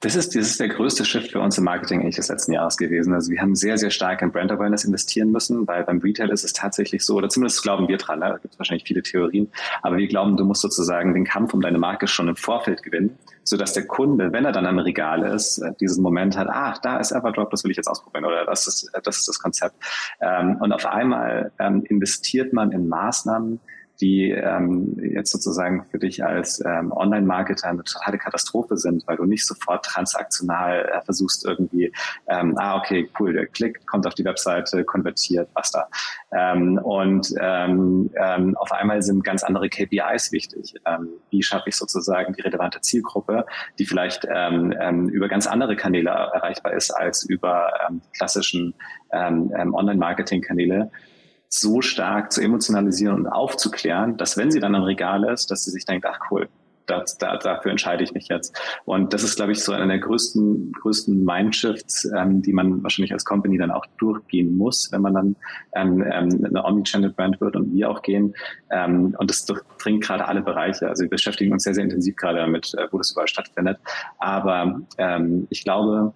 Das ist, das ist der größte Shift für uns im Marketing eigentlich des letzten Jahres gewesen. Also wir haben sehr, sehr stark in Brand Awareness investieren müssen, weil beim Retail ist es tatsächlich so, oder zumindest glauben wir dran, ne? da gibt es wahrscheinlich viele Theorien, aber wir glauben, du musst sozusagen den Kampf um deine Marke schon im Vorfeld gewinnen, sodass der Kunde, wenn er dann am Regal ist, äh, diesen Moment hat, ach, da ist Everdrop, das will ich jetzt ausprobieren oder das ist das, ist das Konzept. Ähm, und auf einmal ähm, investiert man in Maßnahmen, die ähm, jetzt sozusagen für dich als ähm, Online-Marketer eine totale Katastrophe sind, weil du nicht sofort transaktional äh, versuchst irgendwie, ähm, ah, okay, cool, der Klick kommt auf die Webseite, konvertiert, basta. Ähm, und ähm, ähm, auf einmal sind ganz andere KPIs wichtig. Ähm, wie schaffe ich sozusagen die relevante Zielgruppe, die vielleicht ähm, ähm, über ganz andere Kanäle erreichbar ist als über ähm, klassischen ähm, ähm, Online-Marketing-Kanäle so stark zu emotionalisieren und aufzuklären, dass wenn sie dann im Regal ist, dass sie sich denkt, ach cool, das, da, dafür entscheide ich mich jetzt. Und das ist, glaube ich, so einer der größten, größten Mindshifts, ähm, die man wahrscheinlich als Company dann auch durchgehen muss, wenn man dann ähm, ähm, eine Omnichannel-Brand wird und wir auch gehen. Ähm, und das durchdringt gerade alle Bereiche. Also wir beschäftigen uns sehr, sehr intensiv gerade damit, äh, wo das überall stattfindet. Aber ähm, ich glaube,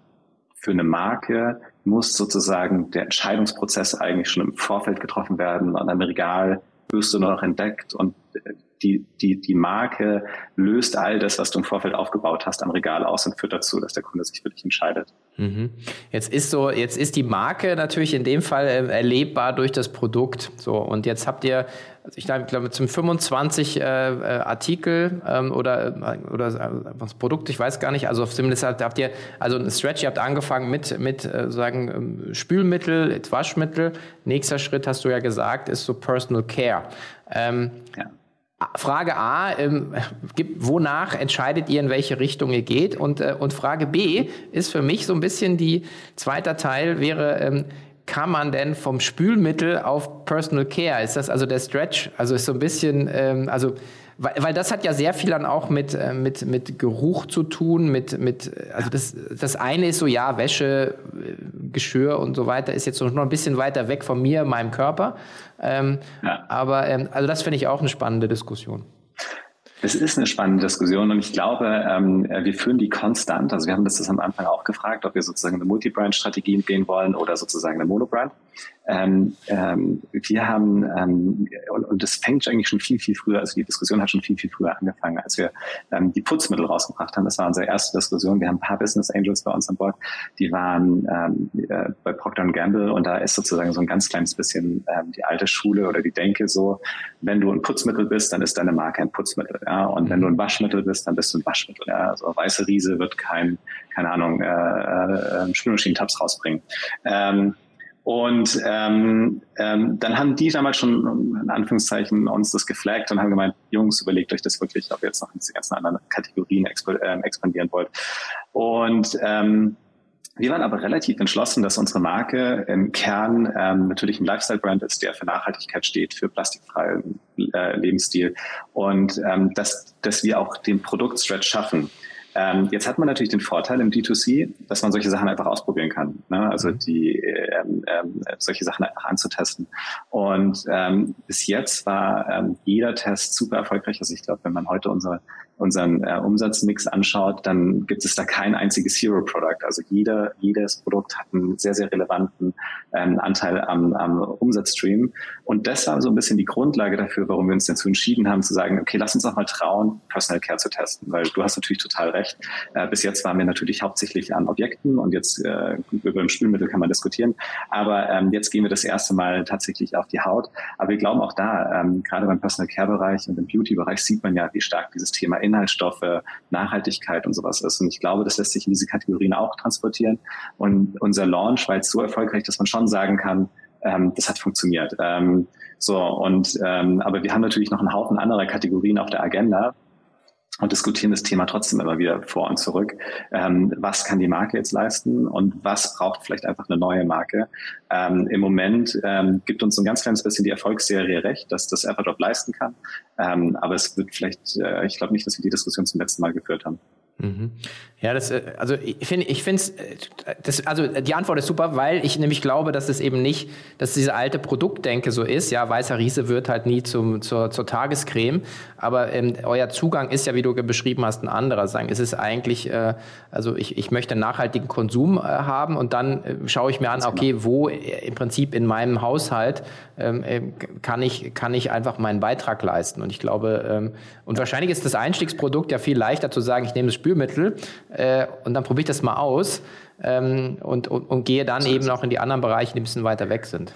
für eine Marke muss sozusagen der Entscheidungsprozess eigentlich schon im Vorfeld getroffen werden. An einem Regal wirst du noch entdeckt und die, die, die Marke löst all das, was du im Vorfeld aufgebaut hast, am Regal aus und führt dazu, dass der Kunde sich für dich entscheidet. Mhm. Jetzt ist so, jetzt ist die Marke natürlich in dem Fall äh, erlebbar durch das Produkt. So und jetzt habt ihr, also ich glaube, zum 25 äh, äh, Artikel ähm, oder äh, oder äh, was Produkt, ich weiß gar nicht. Also zumindest habt ihr also ein Stretch. Ihr habt angefangen mit mit äh, sagen ähm, Spülmittel, Waschmittel. Nächster Schritt hast du ja gesagt, ist so Personal Care. Ähm, ja. Frage A, ähm, wonach entscheidet ihr, in welche Richtung ihr geht? Und, äh, und Frage B ist für mich so ein bisschen die, zweiter Teil wäre, ähm, kann man denn vom Spülmittel auf Personal Care, ist das also der Stretch, also ist so ein bisschen, ähm, also weil, weil das hat ja sehr viel dann auch mit, äh, mit, mit Geruch zu tun, mit, mit also das, das eine ist so, ja, Wäsche, äh, Geschirr und so weiter ist jetzt noch ein bisschen weiter weg von mir, meinem Körper. Ähm, ja. Aber ähm, also das finde ich auch eine spannende Diskussion. Es ist eine spannende Diskussion und ich glaube, ähm, wir führen die konstant. Also wir haben das am Anfang auch gefragt, ob wir sozusagen eine Multi-Brand-Strategie gehen wollen oder sozusagen eine Mono-Brand. Ähm, ähm, wir haben, ähm, und, und das fängt eigentlich schon viel, viel früher, also die Diskussion hat schon viel, viel früher angefangen, als wir ähm, die Putzmittel rausgebracht haben. Das war unsere erste Diskussion. Wir haben ein paar Business Angels bei uns an Bord, die waren ähm, äh, bei Procter Gamble und da ist sozusagen so ein ganz kleines bisschen ähm, die alte Schule oder die Denke so, wenn du ein Putzmittel bist, dann ist deine Marke ein Putzmittel. Ja? Und wenn du ein Waschmittel bist, dann bist du ein Waschmittel. Ja? Also Weiße Riese wird kein, keine Ahnung, äh, äh, Spülmaschinentabs rausbringen. Ähm, und ähm, ähm, dann haben die damals schon in Anführungszeichen uns das geflaggt und haben gemeint, Jungs, überlegt euch das wirklich, ob ihr jetzt noch in diese ganzen anderen Kategorien exp äh, expandieren wollt. Und ähm, wir waren aber relativ entschlossen, dass unsere Marke im Kern ähm, natürlich ein Lifestyle-Brand ist, der für Nachhaltigkeit steht, für plastikfreien äh, Lebensstil und ähm, dass, dass wir auch den Produktstretch schaffen. Ähm, jetzt hat man natürlich den Vorteil im D2C, dass man solche Sachen einfach ausprobieren kann. Ne? Also mhm. die ähm, ähm, solche Sachen einfach anzutesten. Und ähm, bis jetzt war ähm, jeder Test super erfolgreich. Also ich glaube, wenn man heute unsere unseren äh, Umsatzmix anschaut, dann gibt es da kein einziges Hero-Product. Also jeder, jedes Produkt hat einen sehr, sehr relevanten ähm, Anteil am, am Umsatzstream. Und das war so ein bisschen die Grundlage dafür, warum wir uns dazu entschieden haben, zu sagen, okay, lass uns auch mal trauen, Personal Care zu testen. Weil du hast natürlich total recht. Äh, bis jetzt waren wir natürlich hauptsächlich an Objekten und jetzt äh, über ein Spülmittel kann man diskutieren. Aber ähm, jetzt gehen wir das erste Mal tatsächlich auf die Haut. Aber wir glauben auch da, ähm, gerade beim Personal Care-Bereich und im Beauty-Bereich sieht man ja, wie stark dieses Thema in Inhaltsstoffe, Nachhaltigkeit und sowas ist. Und ich glaube, das lässt sich in diese Kategorien auch transportieren. Und unser Launch war jetzt so erfolgreich, dass man schon sagen kann, ähm, das hat funktioniert. Ähm, so und ähm, aber wir haben natürlich noch einen Haufen anderer Kategorien auf der Agenda, und diskutieren das Thema trotzdem immer wieder vor und zurück. Ähm, was kann die Marke jetzt leisten und was braucht vielleicht einfach eine neue Marke? Ähm, Im Moment ähm, gibt uns ein ganz kleines bisschen die Erfolgsserie recht, dass das Everdrop leisten kann. Ähm, aber es wird vielleicht, äh, ich glaube nicht, dass wir die Diskussion zum letzten Mal geführt haben. Mhm. Ja, das, äh, also ich finde, ich finde äh, das, also die Antwort ist super, weil ich nämlich glaube, dass es eben nicht, dass diese alte Produktdenke so ist. Ja, weißer Riese wird halt nie zum, zur, zur Tagescreme, aber ähm, euer Zugang ist ja, wie du beschrieben hast, ein anderer. Sagen, es ist eigentlich, äh, also ich, ich möchte nachhaltigen Konsum äh, haben und dann äh, schaue ich mir an, okay, wo äh, im Prinzip in meinem Haushalt ähm, kann ich kann ich einfach meinen Beitrag leisten. Und ich glaube, ähm, und wahrscheinlich ist das Einstiegsprodukt ja viel leichter zu sagen, ich nehme das Spülmittel äh, und dann probiere ich das mal aus ähm, und, und, und gehe dann eben auch in die anderen Bereiche, die ein bisschen weiter weg sind.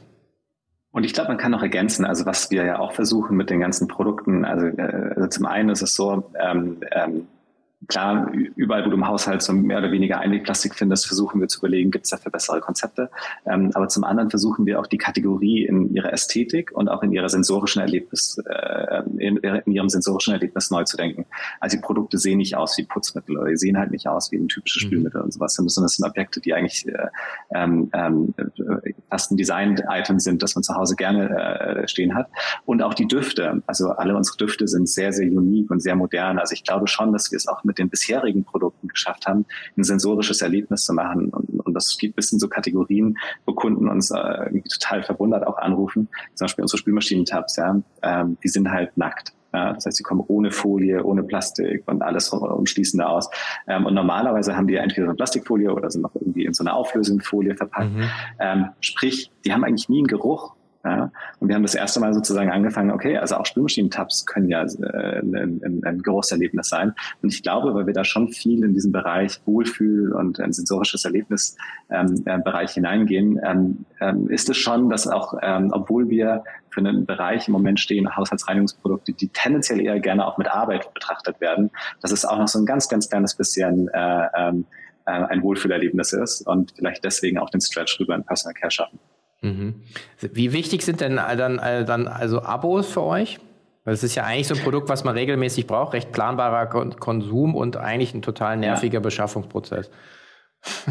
Und ich glaube, man kann noch ergänzen, also was wir ja auch versuchen mit den ganzen Produkten. Also, äh, also zum einen ist es so, ähm, ähm, Klar, überall, wo du im Haushalt so mehr oder weniger Einwegplastik findest, versuchen wir zu überlegen, gibt es dafür bessere Konzepte. Ähm, aber zum anderen versuchen wir auch die Kategorie in ihrer Ästhetik und auch in ihrer sensorischen Erlebnis, äh, in, in, ihrem sensorischen Erlebnis neu zu denken. Also die Produkte sehen nicht aus wie Putzmittel oder die sehen halt nicht aus wie ein typisches mhm. Spülmittel und sowas, sondern das sind Objekte, die eigentlich äh, ähm, ähm, fast ein Design-Item sind, das man zu Hause gerne äh, stehen hat. Und auch die Düfte, also alle unsere Düfte sind sehr, sehr unique und sehr modern. Also ich glaube schon, dass wir es auch mit den bisherigen Produkten geschafft haben, ein sensorisches Erlebnis zu machen. Und, und das geht bis in so Kategorien, wo Kunden uns äh, total verwundert auch anrufen. Zum Beispiel unsere Spülmaschinentabs, ja, ähm, die sind halt nackt. Ja, das heißt, sie kommen ohne Folie, ohne Plastik und alles umschließende aus. Ähm, und normalerweise haben die entweder eine Plastikfolie oder sind noch irgendwie in so einer Auflösungsfolie verpackt. Mhm. Ähm, sprich, die haben eigentlich nie einen Geruch ja? Und wir haben das erste Mal sozusagen angefangen, okay, also auch Spülmaschinentabs können ja äh, ein, ein, ein Geruchserlebnis sein. Und ich glaube, weil wir da schon viel in diesem Bereich Wohlfühl und ein sensorisches Erlebnis ähm, äh, Bereich hineingehen, ähm, ähm, ist es schon, dass auch, ähm, obwohl wir für einen Bereich im Moment stehen, Haushaltsreinigungsprodukte, die tendenziell eher gerne auch mit Arbeit betrachtet werden, dass es auch noch so ein ganz, ganz kleines bisschen äh, ähm, äh, ein Wohlfühlerlebnis ist und vielleicht deswegen auch den Stretch rüber in Personal Care schaffen. Mhm. Wie wichtig sind denn dann, dann also Abos für euch? Das ist ja eigentlich so ein Produkt, was man regelmäßig braucht, recht planbarer Konsum und eigentlich ein total nerviger ja. Beschaffungsprozess.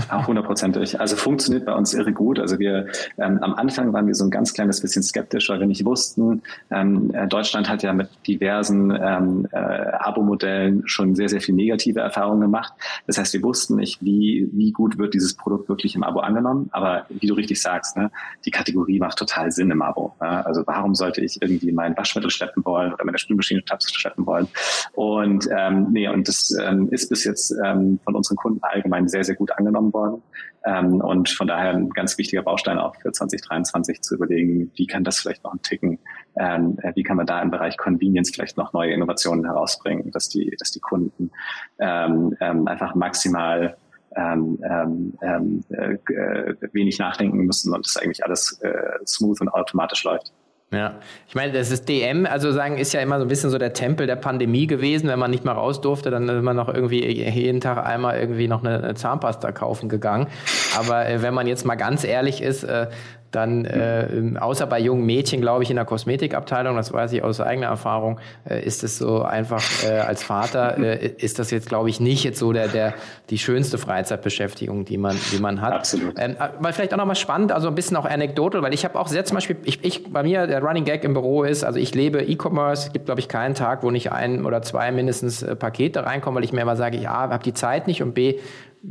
Auch hundertprozentig. Also funktioniert bei uns irre gut. Also wir ähm, am Anfang waren wir so ein ganz kleines bisschen skeptisch, weil wir nicht wussten, ähm, äh, Deutschland hat ja mit diversen ähm, äh, Abo-Modellen schon sehr, sehr viel negative Erfahrungen gemacht. Das heißt, wir wussten nicht, wie, wie gut wird dieses Produkt wirklich im Abo angenommen. Aber wie du richtig sagst, ne, die Kategorie macht total Sinn im Abo. Ne? Also warum sollte ich irgendwie mein Waschmittel schleppen wollen oder meine Spülmaschine schleppen wollen? Und ähm, nee, und das ähm, ist bis jetzt ähm, von unseren Kunden allgemein sehr, sehr gut angenommen worden. Ähm, und von daher ein ganz wichtiger Baustein auch für 2023 zu überlegen, wie kann das vielleicht noch ein Ticken, ähm, äh, wie kann man da im Bereich Convenience vielleicht noch neue Innovationen herausbringen, dass die, dass die Kunden ähm, ähm, einfach maximal ähm, ähm, ähm äh, wenig nachdenken müssen und das eigentlich alles äh, smooth und automatisch läuft. Ja, ich meine, das ist DM, also sagen, ist ja immer so ein bisschen so der Tempel der Pandemie gewesen. Wenn man nicht mal raus durfte, dann ist man noch irgendwie jeden Tag einmal irgendwie noch eine Zahnpasta kaufen gegangen. Aber äh, wenn man jetzt mal ganz ehrlich ist, äh, dann, äh, außer bei jungen Mädchen, glaube ich, in der Kosmetikabteilung, das weiß ich aus eigener Erfahrung, äh, ist es so einfach äh, als Vater, äh, ist das jetzt, glaube ich, nicht jetzt so der, der, die schönste Freizeitbeschäftigung, die man, die man hat. Absolut. Ähm, aber vielleicht auch nochmal spannend, also ein bisschen auch anekdotal, weil ich habe auch sehr zum Beispiel, ich, ich, bei mir der Running Gag im Büro ist, also ich lebe E-Commerce, es gibt, glaube ich, keinen Tag, wo nicht ein oder zwei mindestens äh, Pakete reinkommen, weil ich mir immer sage, ich A, habe die Zeit nicht und B,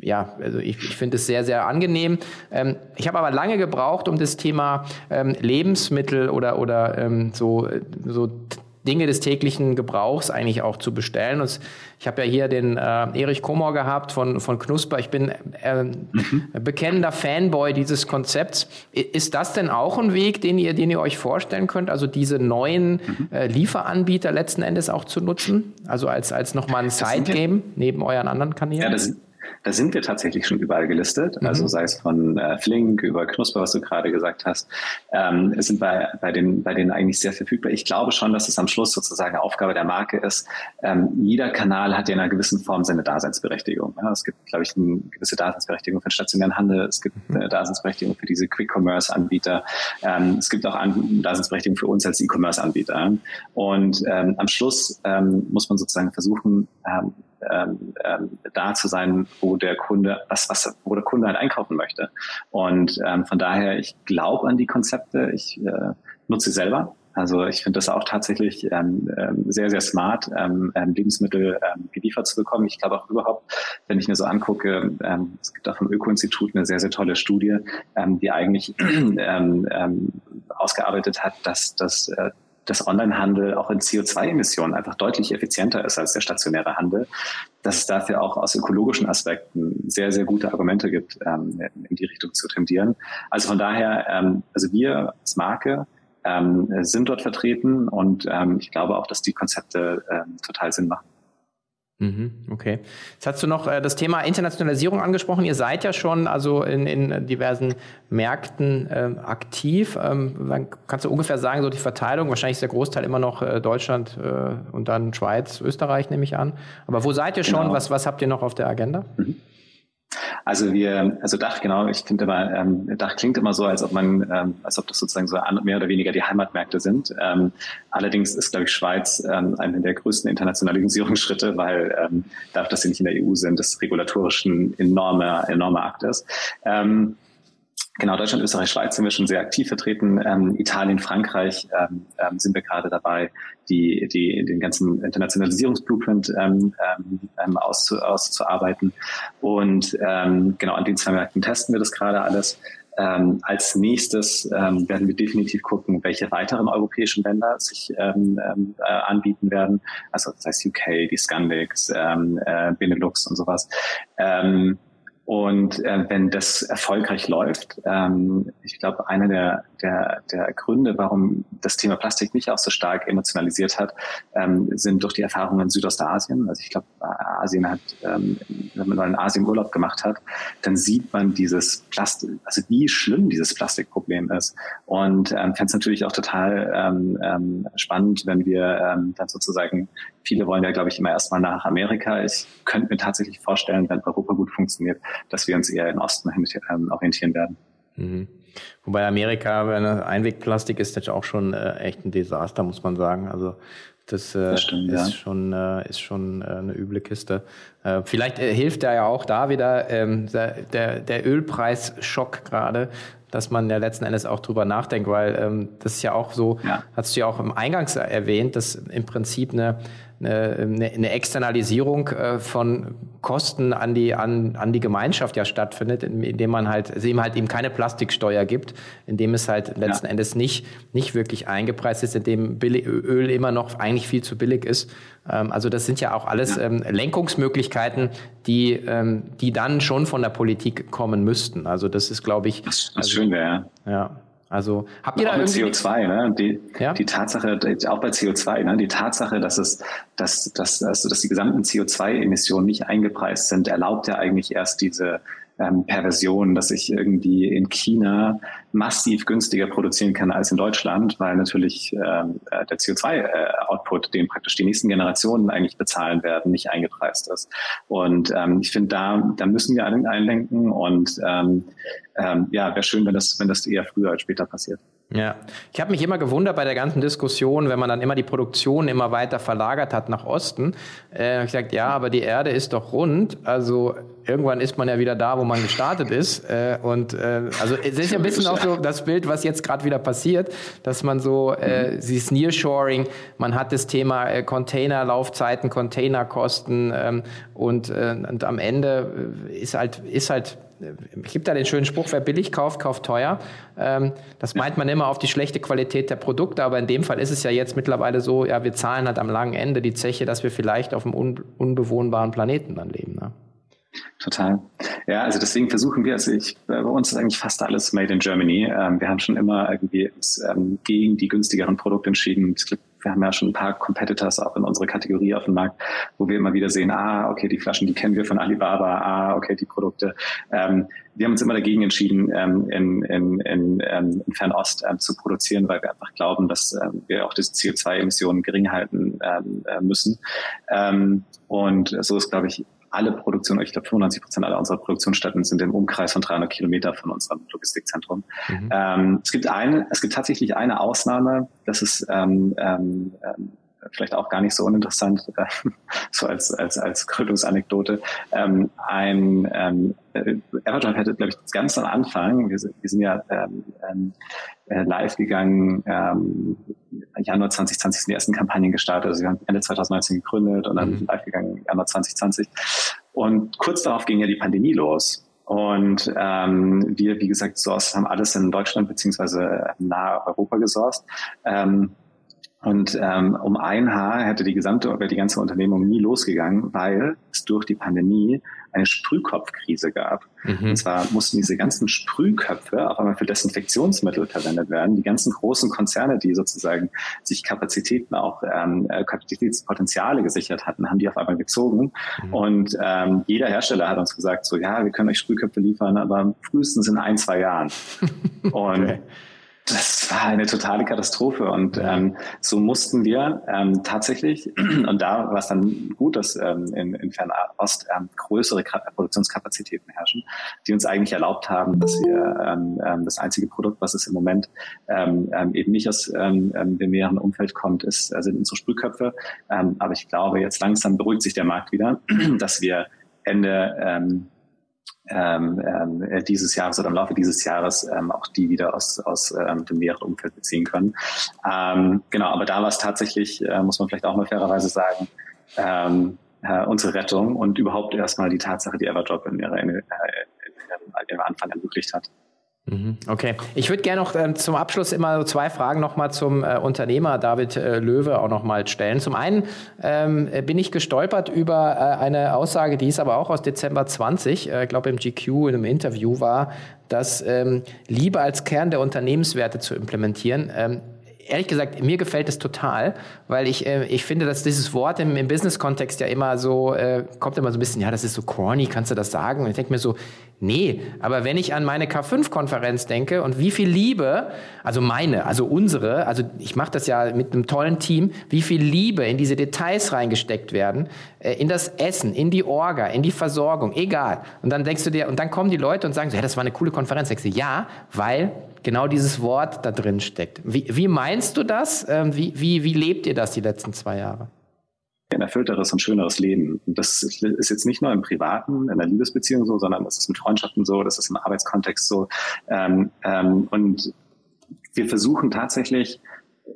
ja, also ich, ich finde es sehr, sehr angenehm. Ähm, ich habe aber lange gebraucht, um das Thema ähm, Lebensmittel oder, oder ähm, so, so Dinge des täglichen Gebrauchs eigentlich auch zu bestellen. Und ich habe ja hier den äh, Erich Komor gehabt von, von Knusper. Ich bin äh, mhm. bekennender Fanboy dieses Konzepts. Ist das denn auch ein Weg, den ihr, den ihr euch vorstellen könnt? Also diese neuen mhm. äh, Lieferanbieter letzten Endes auch zu nutzen? Also als, als nochmal ein Side-Game neben euren anderen Kanälen? Ja, das, da sind wir tatsächlich schon überall gelistet. Mhm. Also sei es von äh, Flink über Knusper, was du gerade gesagt hast. Ähm, sind bei, bei, den, bei denen eigentlich sehr verfügbar. Ich glaube schon, dass es am Schluss sozusagen Aufgabe der Marke ist. Ähm, jeder Kanal hat ja in einer gewissen Form seine Daseinsberechtigung. Ja, es gibt, glaube ich, eine gewisse Daseinsberechtigung für den stationären Handel. Es gibt mhm. eine Daseinsberechtigung für diese Quick-Commerce-Anbieter. Ähm, es gibt auch eine Daseinsberechtigung für uns als E-Commerce-Anbieter. Und ähm, am Schluss ähm, muss man sozusagen versuchen, ähm, ähm, da zu sein, wo der Kunde, was, was, wo der Kunde halt einkaufen möchte. Und ähm, von daher, ich glaube an die Konzepte, ich äh, nutze sie selber. Also ich finde das auch tatsächlich ähm, ähm, sehr, sehr smart, ähm, ähm, Lebensmittel ähm, geliefert zu bekommen. Ich glaube auch überhaupt, wenn ich mir so angucke, ähm, es gibt auch vom Öko-Institut eine sehr, sehr tolle Studie, ähm, die eigentlich ähm, ähm, ausgearbeitet hat, dass, dass äh, dass Onlinehandel auch in CO2-Emissionen einfach deutlich effizienter ist als der stationäre Handel, dass es dafür auch aus ökologischen Aspekten sehr, sehr gute Argumente gibt, ähm, in die Richtung zu tendieren. Also von daher, ähm, also wir als Marke ähm, sind dort vertreten und ähm, ich glaube auch, dass die Konzepte ähm, total Sinn machen. Mhm, okay. Jetzt hast du noch äh, das Thema Internationalisierung angesprochen. Ihr seid ja schon also in, in diversen Märkten äh, aktiv. Ähm, kannst du ungefähr sagen, so die Verteilung? Wahrscheinlich ist der Großteil immer noch äh, Deutschland äh, und dann Schweiz, Österreich nehme ich an. Aber wo seid ihr schon? Genau. Was, was habt ihr noch auf der Agenda? Mhm. Also wir, also Dach, genau, ich finde immer, ähm, Dach klingt immer so, als ob man, ähm, als ob das sozusagen so mehr oder weniger die Heimatmärkte sind. Ähm, allerdings ist, glaube ich, Schweiz ähm, einer der größten Internationalisierungsschritte, weil ähm, dadurch, dass sie nicht in der EU sind, das regulatorisch ein enormer, enormer Akt ist. Ähm, Genau, Deutschland, Österreich, Schweiz sind wir schon sehr aktiv vertreten. Ähm, Italien, Frankreich ähm, ähm, sind wir gerade dabei, die, die, den ganzen Internationalisierungsblueprint ähm, ähm, auszu, auszuarbeiten. Und ähm, genau an den zwei Märkten testen wir das gerade alles. Ähm, als nächstes ähm, werden wir definitiv gucken, welche weiteren europäischen Länder sich ähm, ähm, äh, anbieten werden. Also das heißt UK, die Scandics, ähm, äh, Benelux und sowas. Ähm, und äh, wenn das erfolgreich läuft, ähm, ich glaube, einer der, der, der Gründe, warum das Thema Plastik mich auch so stark emotionalisiert hat, ähm, sind durch die Erfahrungen in Südostasien. Also ich glaube, Asien hat, ähm, wenn man in Asien Urlaub gemacht hat, dann sieht man dieses Plastik, also wie schlimm dieses Plastikproblem ist. Und ähm, fände es natürlich auch total ähm, ähm, spannend, wenn wir ähm, dann sozusagen, viele wollen ja, glaube ich, immer erstmal nach Amerika. Ich könnte mir tatsächlich vorstellen, wenn Europa gut funktioniert, dass wir uns eher in Osten ähm, orientieren werden. Mhm. Wobei Amerika, wenn Einwegplastik ist, das auch schon äh, echt ein Desaster, muss man sagen. Also Das, äh, das stimmt, ist, ja. schon, äh, ist schon äh, eine üble Kiste. Äh, vielleicht äh, hilft da ja auch da wieder ähm, der, der, der Ölpreisschock gerade, dass man ja letzten Endes auch drüber nachdenkt, weil ähm, das ist ja auch so, ja. hast du ja auch im Eingangs erwähnt, dass im Prinzip eine, eine, eine Externalisierung äh, von Kosten an die, an, an die Gemeinschaft ja stattfindet, indem man halt, also eben halt eben keine Plastiksteuer gibt, indem es halt letzten ja. Endes nicht, nicht wirklich eingepreist ist, indem billig, Öl immer noch eigentlich viel zu billig ist. Ähm, also das sind ja auch alles ja. Ähm, Lenkungsmöglichkeiten, die, ähm, die dann schon von der Politik kommen müssten. Also das ist, glaube ich. Was, was also, schön wäre. Ja. Also habt ihr auch da mit CO2, ne? Die, ja? die Tatsache, auch bei CO2, ne? Die Tatsache, dass es, dass, dass, also, dass die gesamten CO2-Emissionen nicht eingepreist sind, erlaubt ja eigentlich erst diese ähm, Perversion, dass ich irgendwie in China massiv günstiger produzieren kann als in Deutschland, weil natürlich ähm, äh, der CO2-Output, den praktisch die nächsten Generationen eigentlich bezahlen werden, nicht eingepreist ist. Und ähm, ich finde, da, da müssen wir einlenken und ähm, ähm, ja, wäre schön, wenn das, wenn das eher früher als später passiert. Ja, ich habe mich immer gewundert bei der ganzen Diskussion, wenn man dann immer die Produktion immer weiter verlagert hat nach Osten. Äh, ich gesagt, ja, aber die Erde ist doch rund. Also irgendwann ist man ja wieder da, wo man gestartet ist. Äh, und äh, also es ist ja ein bisschen auch so das Bild, was jetzt gerade wieder passiert, dass man so äh, dieses Nearshoring, man hat das Thema äh, Containerlaufzeiten, Containerkosten ähm, und, äh, und am Ende äh, ist halt ist halt es gibt da den schönen Spruch, wer billig kauft, kauft teuer. Ähm, das meint man immer auf die schlechte Qualität der Produkte, aber in dem Fall ist es ja jetzt mittlerweile so, ja, wir zahlen halt am langen Ende die Zeche, dass wir vielleicht auf einem unbewohnbaren Planeten dann leben. Ne? Total. Ja, also deswegen versuchen wir, also ich, bei uns ist eigentlich fast alles made in Germany. Ähm, wir haben schon immer irgendwie ähm, gegen die günstigeren Produkte entschieden. Wir haben ja schon ein paar Competitors auch in unserer Kategorie auf dem Markt, wo wir immer wieder sehen, ah, okay, die Flaschen, die kennen wir von Alibaba, ah, okay, die Produkte. Ähm, wir haben uns immer dagegen entschieden, ähm, in, in, in, ähm, in Fernost ähm, zu produzieren, weil wir einfach glauben, dass wir auch diese CO2-Emissionen gering halten äh, müssen. Und so ist, glaube ich, alle Produktionen, ich glaube 95 Prozent aller unserer Produktionsstätten sind im Umkreis von 300 Kilometer von unserem Logistikzentrum. Mhm. Ähm, es gibt eine, es gibt tatsächlich eine Ausnahme, das ist ähm, ähm, ähm vielleicht auch gar nicht so uninteressant, äh, so als, als, als Gründungsanekdote. Ähm, ein ähm, äh, Everdrive hätte, glaube ich, ganz am Anfang, wir sind, wir sind ja ähm, ähm, äh, live gegangen, ähm, Januar 2020 sind die ersten Kampagnen gestartet, also wir haben Ende 2019 gegründet und dann mhm. live gegangen Januar 2020. Und kurz darauf ging ja die Pandemie los. Und ähm, wir, wie gesagt, sourced, haben alles in Deutschland beziehungsweise nahe Europa gesourced. Ähm, und ähm, um ein Haar hätte die gesamte oder die ganze Unternehmung nie losgegangen, weil es durch die Pandemie eine Sprühkopfkrise gab. Mhm. Und zwar mussten diese ganzen Sprühköpfe auf einmal für Desinfektionsmittel verwendet werden. Die ganzen großen Konzerne, die sozusagen sich Kapazitäten auch ähm, äh, Kapazitätspotenziale gesichert hatten, haben die auf einmal gezogen. Mhm. Und ähm, jeder Hersteller hat uns gesagt, so ja, wir können euch Sprühköpfe liefern, aber frühestens in ein, zwei Jahren. Und okay das war eine totale Katastrophe und ähm, so mussten wir ähm, tatsächlich, und da war es dann gut, dass ähm, in, in Fernost ähm, größere Produktionskapazitäten herrschen, die uns eigentlich erlaubt haben, dass wir ähm, ähm, das einzige Produkt, was es im Moment ähm, ähm, eben nicht aus ähm, ähm dem näheren Umfeld kommt, ist, äh, sind unsere Sprühköpfe. Ähm, aber ich glaube, jetzt langsam beruhigt sich der Markt wieder, dass wir Ende ähm, ähm, äh, dieses Jahres oder im Laufe dieses Jahres ähm, auch die wieder aus, aus ähm, dem näheren Umfeld beziehen können. Ähm, genau, aber da war es tatsächlich, äh, muss man vielleicht auch mal fairerweise sagen, ähm, äh, unsere Rettung und überhaupt erstmal die Tatsache, die Everdrop in ihrer, in, in, in, in ihrem Anfang ermöglicht hat. Mhm. Okay. Ich würde gerne noch äh, zum Abschluss immer so zwei Fragen nochmal zum äh, Unternehmer David äh, Löwe auch nochmal stellen. Zum einen ähm, bin ich gestolpert über äh, eine Aussage, die ist aber auch aus Dezember 20, äh, ich glaube im GQ in einem Interview war, dass ähm, Liebe als Kern der Unternehmenswerte zu implementieren. Ehrlich gesagt, mir gefällt es total, weil ich, äh, ich finde, dass dieses Wort im, im Business-Kontext ja immer so, äh, kommt immer so ein bisschen, ja, das ist so corny, kannst du das sagen? Und ich denke mir so, nee, aber wenn ich an meine K5-Konferenz denke und wie viel Liebe, also meine, also unsere, also ich mache das ja mit einem tollen Team, wie viel Liebe in diese Details reingesteckt werden, äh, in das Essen, in die Orga, in die Versorgung, egal. Und dann denkst du dir, und dann kommen die Leute und sagen so, ja, das war eine coole Konferenz. Denkst du, ja, weil genau dieses Wort da drin steckt. Wie, wie meinst du das? Ähm, wie, wie, wie lebt ihr das die letzten zwei Jahre? ein erfüllteres und schöneres Leben. Und das ist jetzt nicht nur im Privaten, in der Liebesbeziehung so, sondern das ist mit Freundschaften so, das ist im Arbeitskontext so. Ähm, ähm, und wir versuchen tatsächlich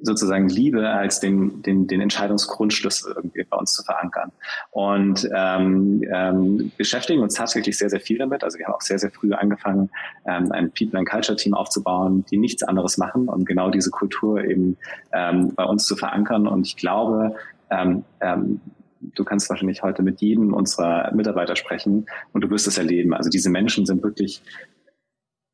sozusagen Liebe als den, den, den Entscheidungsgrundschlüssel irgendwie bei uns zu verankern. Und ähm, ähm, beschäftigen uns tatsächlich sehr, sehr viel damit. Also wir haben auch sehr, sehr früh angefangen, ähm, ein People and Culture Team aufzubauen, die nichts anderes machen, um genau diese Kultur eben ähm, bei uns zu verankern. Und ich glaube, ähm, ähm, du kannst wahrscheinlich heute mit jedem unserer Mitarbeiter sprechen und du wirst es erleben. Also diese Menschen sind wirklich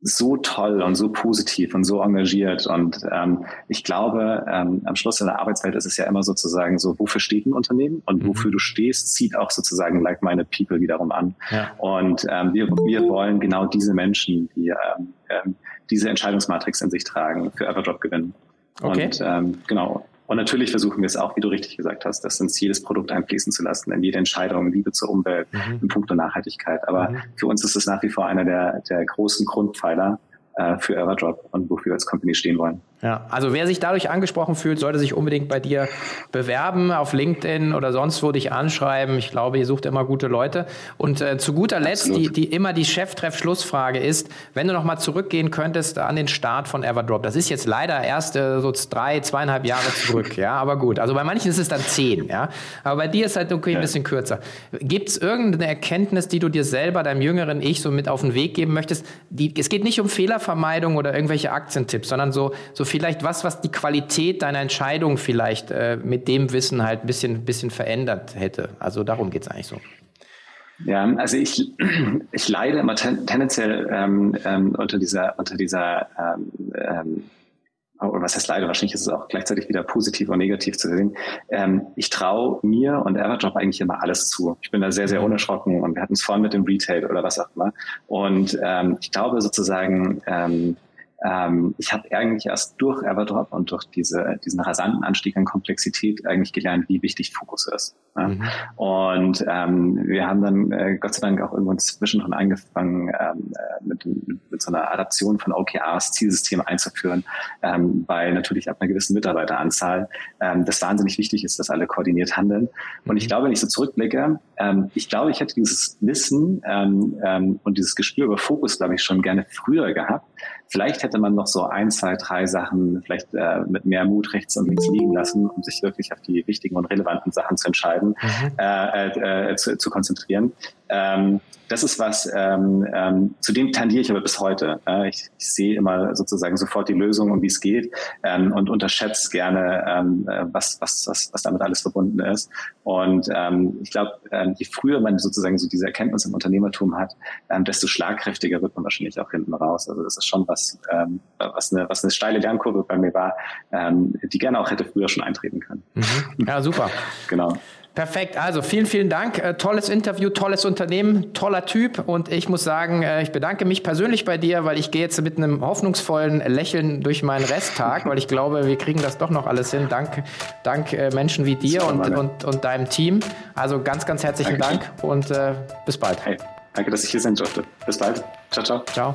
so toll und so positiv und so engagiert. Und ähm, ich glaube, ähm, am Schluss in der Arbeitswelt ist es ja immer sozusagen so, wofür steht ein Unternehmen und mhm. wofür du stehst, zieht auch sozusagen like-minded people wiederum an. Ja. Und ähm, wir, wir wollen genau diese Menschen, die ähm, ähm, diese Entscheidungsmatrix in sich tragen, für Everdrop gewinnen. Okay. Und ähm, genau, und natürlich versuchen wir es auch, wie du richtig gesagt hast, das ins jedes Produkt einfließen zu lassen, in jede Entscheidung, Liebe zur Umwelt, mhm. in puncto Nachhaltigkeit. Aber mhm. für uns ist es nach wie vor einer der, der großen Grundpfeiler äh, für Everdrop und wofür wir als Company stehen wollen. Ja, also wer sich dadurch angesprochen fühlt, sollte sich unbedingt bei dir bewerben, auf LinkedIn oder sonst wo dich anschreiben. Ich glaube, ihr sucht immer gute Leute. Und äh, zu guter Letzt, die, die immer die Cheftreff-Schlussfrage ist, wenn du nochmal zurückgehen könntest an den Start von Everdrop. Das ist jetzt leider erst äh, so drei, zweieinhalb Jahre zurück, ja, aber gut. Also bei manchen ist es dann zehn, ja. Aber bei dir ist halt okay, ein bisschen kürzer. Gibt es irgendeine Erkenntnis, die du dir selber, deinem jüngeren Ich, so mit auf den Weg geben möchtest? Die, es geht nicht um Fehlervermeidung oder irgendwelche Aktientipps, sondern so, so vielleicht was, was die Qualität deiner Entscheidung vielleicht äh, mit dem Wissen halt ein bisschen, bisschen verändert hätte. Also darum geht es eigentlich so. Ja, also ich, ich leide immer ten, tendenziell ähm, ähm, unter dieser, unter dieser ähm, ähm, oder was heißt leider, wahrscheinlich ist es auch gleichzeitig wieder positiv und negativ zu sehen. Ähm, ich traue mir und Everdrop eigentlich immer alles zu. Ich bin da sehr, sehr mhm. unerschrocken und wir hatten es vorhin mit dem Retail oder was auch immer. Und ähm, ich glaube sozusagen, ähm, ähm, ich habe eigentlich erst durch Everdrop und durch diese, diesen rasanten Anstieg an Komplexität eigentlich gelernt, wie wichtig Fokus ist. Ja? Mhm. Und ähm, wir haben dann äh, Gott sei Dank auch irgendwann zwischendrin angefangen, ähm, äh, mit, mit, so einer Adaption von OKRs Zielsysteme einzuführen, ähm, weil natürlich ab einer gewissen Mitarbeiteranzahl ähm, das wahnsinnig wichtig ist, dass alle koordiniert handeln. Und ich mhm. glaube, wenn ich so zurückblicke, ähm, ich glaube, ich hätte dieses Wissen ähm, ähm, und dieses Gespür über Fokus, glaube ich, schon gerne früher gehabt. Vielleicht hätte man noch so ein, zwei, drei Sachen vielleicht äh, mit mehr Mut rechts und links liegen lassen, um sich wirklich auf die wichtigen und relevanten Sachen zu entscheiden, mhm. äh, äh, äh zu, zu konzentrieren. Ähm, das ist was, ähm, ähm, zu dem tendiere ich aber bis heute. Äh, ich, ich sehe immer sozusagen sofort die Lösung und wie es geht ähm, und unterschätze gerne, ähm, äh, was, was, was, was damit alles verbunden ist. Und ähm, ich glaube, ähm, je früher man sozusagen so diese Erkenntnis im Unternehmertum hat, ähm, desto schlagkräftiger wird man wahrscheinlich auch hinten raus. Also das ist schon was, ähm, was, eine, was eine steile Lernkurve bei mir war, ähm, die gerne auch hätte früher schon eintreten können. Mhm. Ja, super. genau. Perfekt, also vielen, vielen Dank. Äh, tolles Interview, tolles Unternehmen, toller Typ. Und ich muss sagen, äh, ich bedanke mich persönlich bei dir, weil ich gehe jetzt mit einem hoffnungsvollen Lächeln durch meinen Resttag, weil ich glaube, wir kriegen das doch noch alles hin. Dank, dank äh, Menschen wie dir und, und, und deinem Team. Also ganz, ganz herzlichen Dankeschön. Dank und äh, bis bald. Hey, danke, dass ich hier sein durfte. Bis bald. Ciao, ciao. Ciao.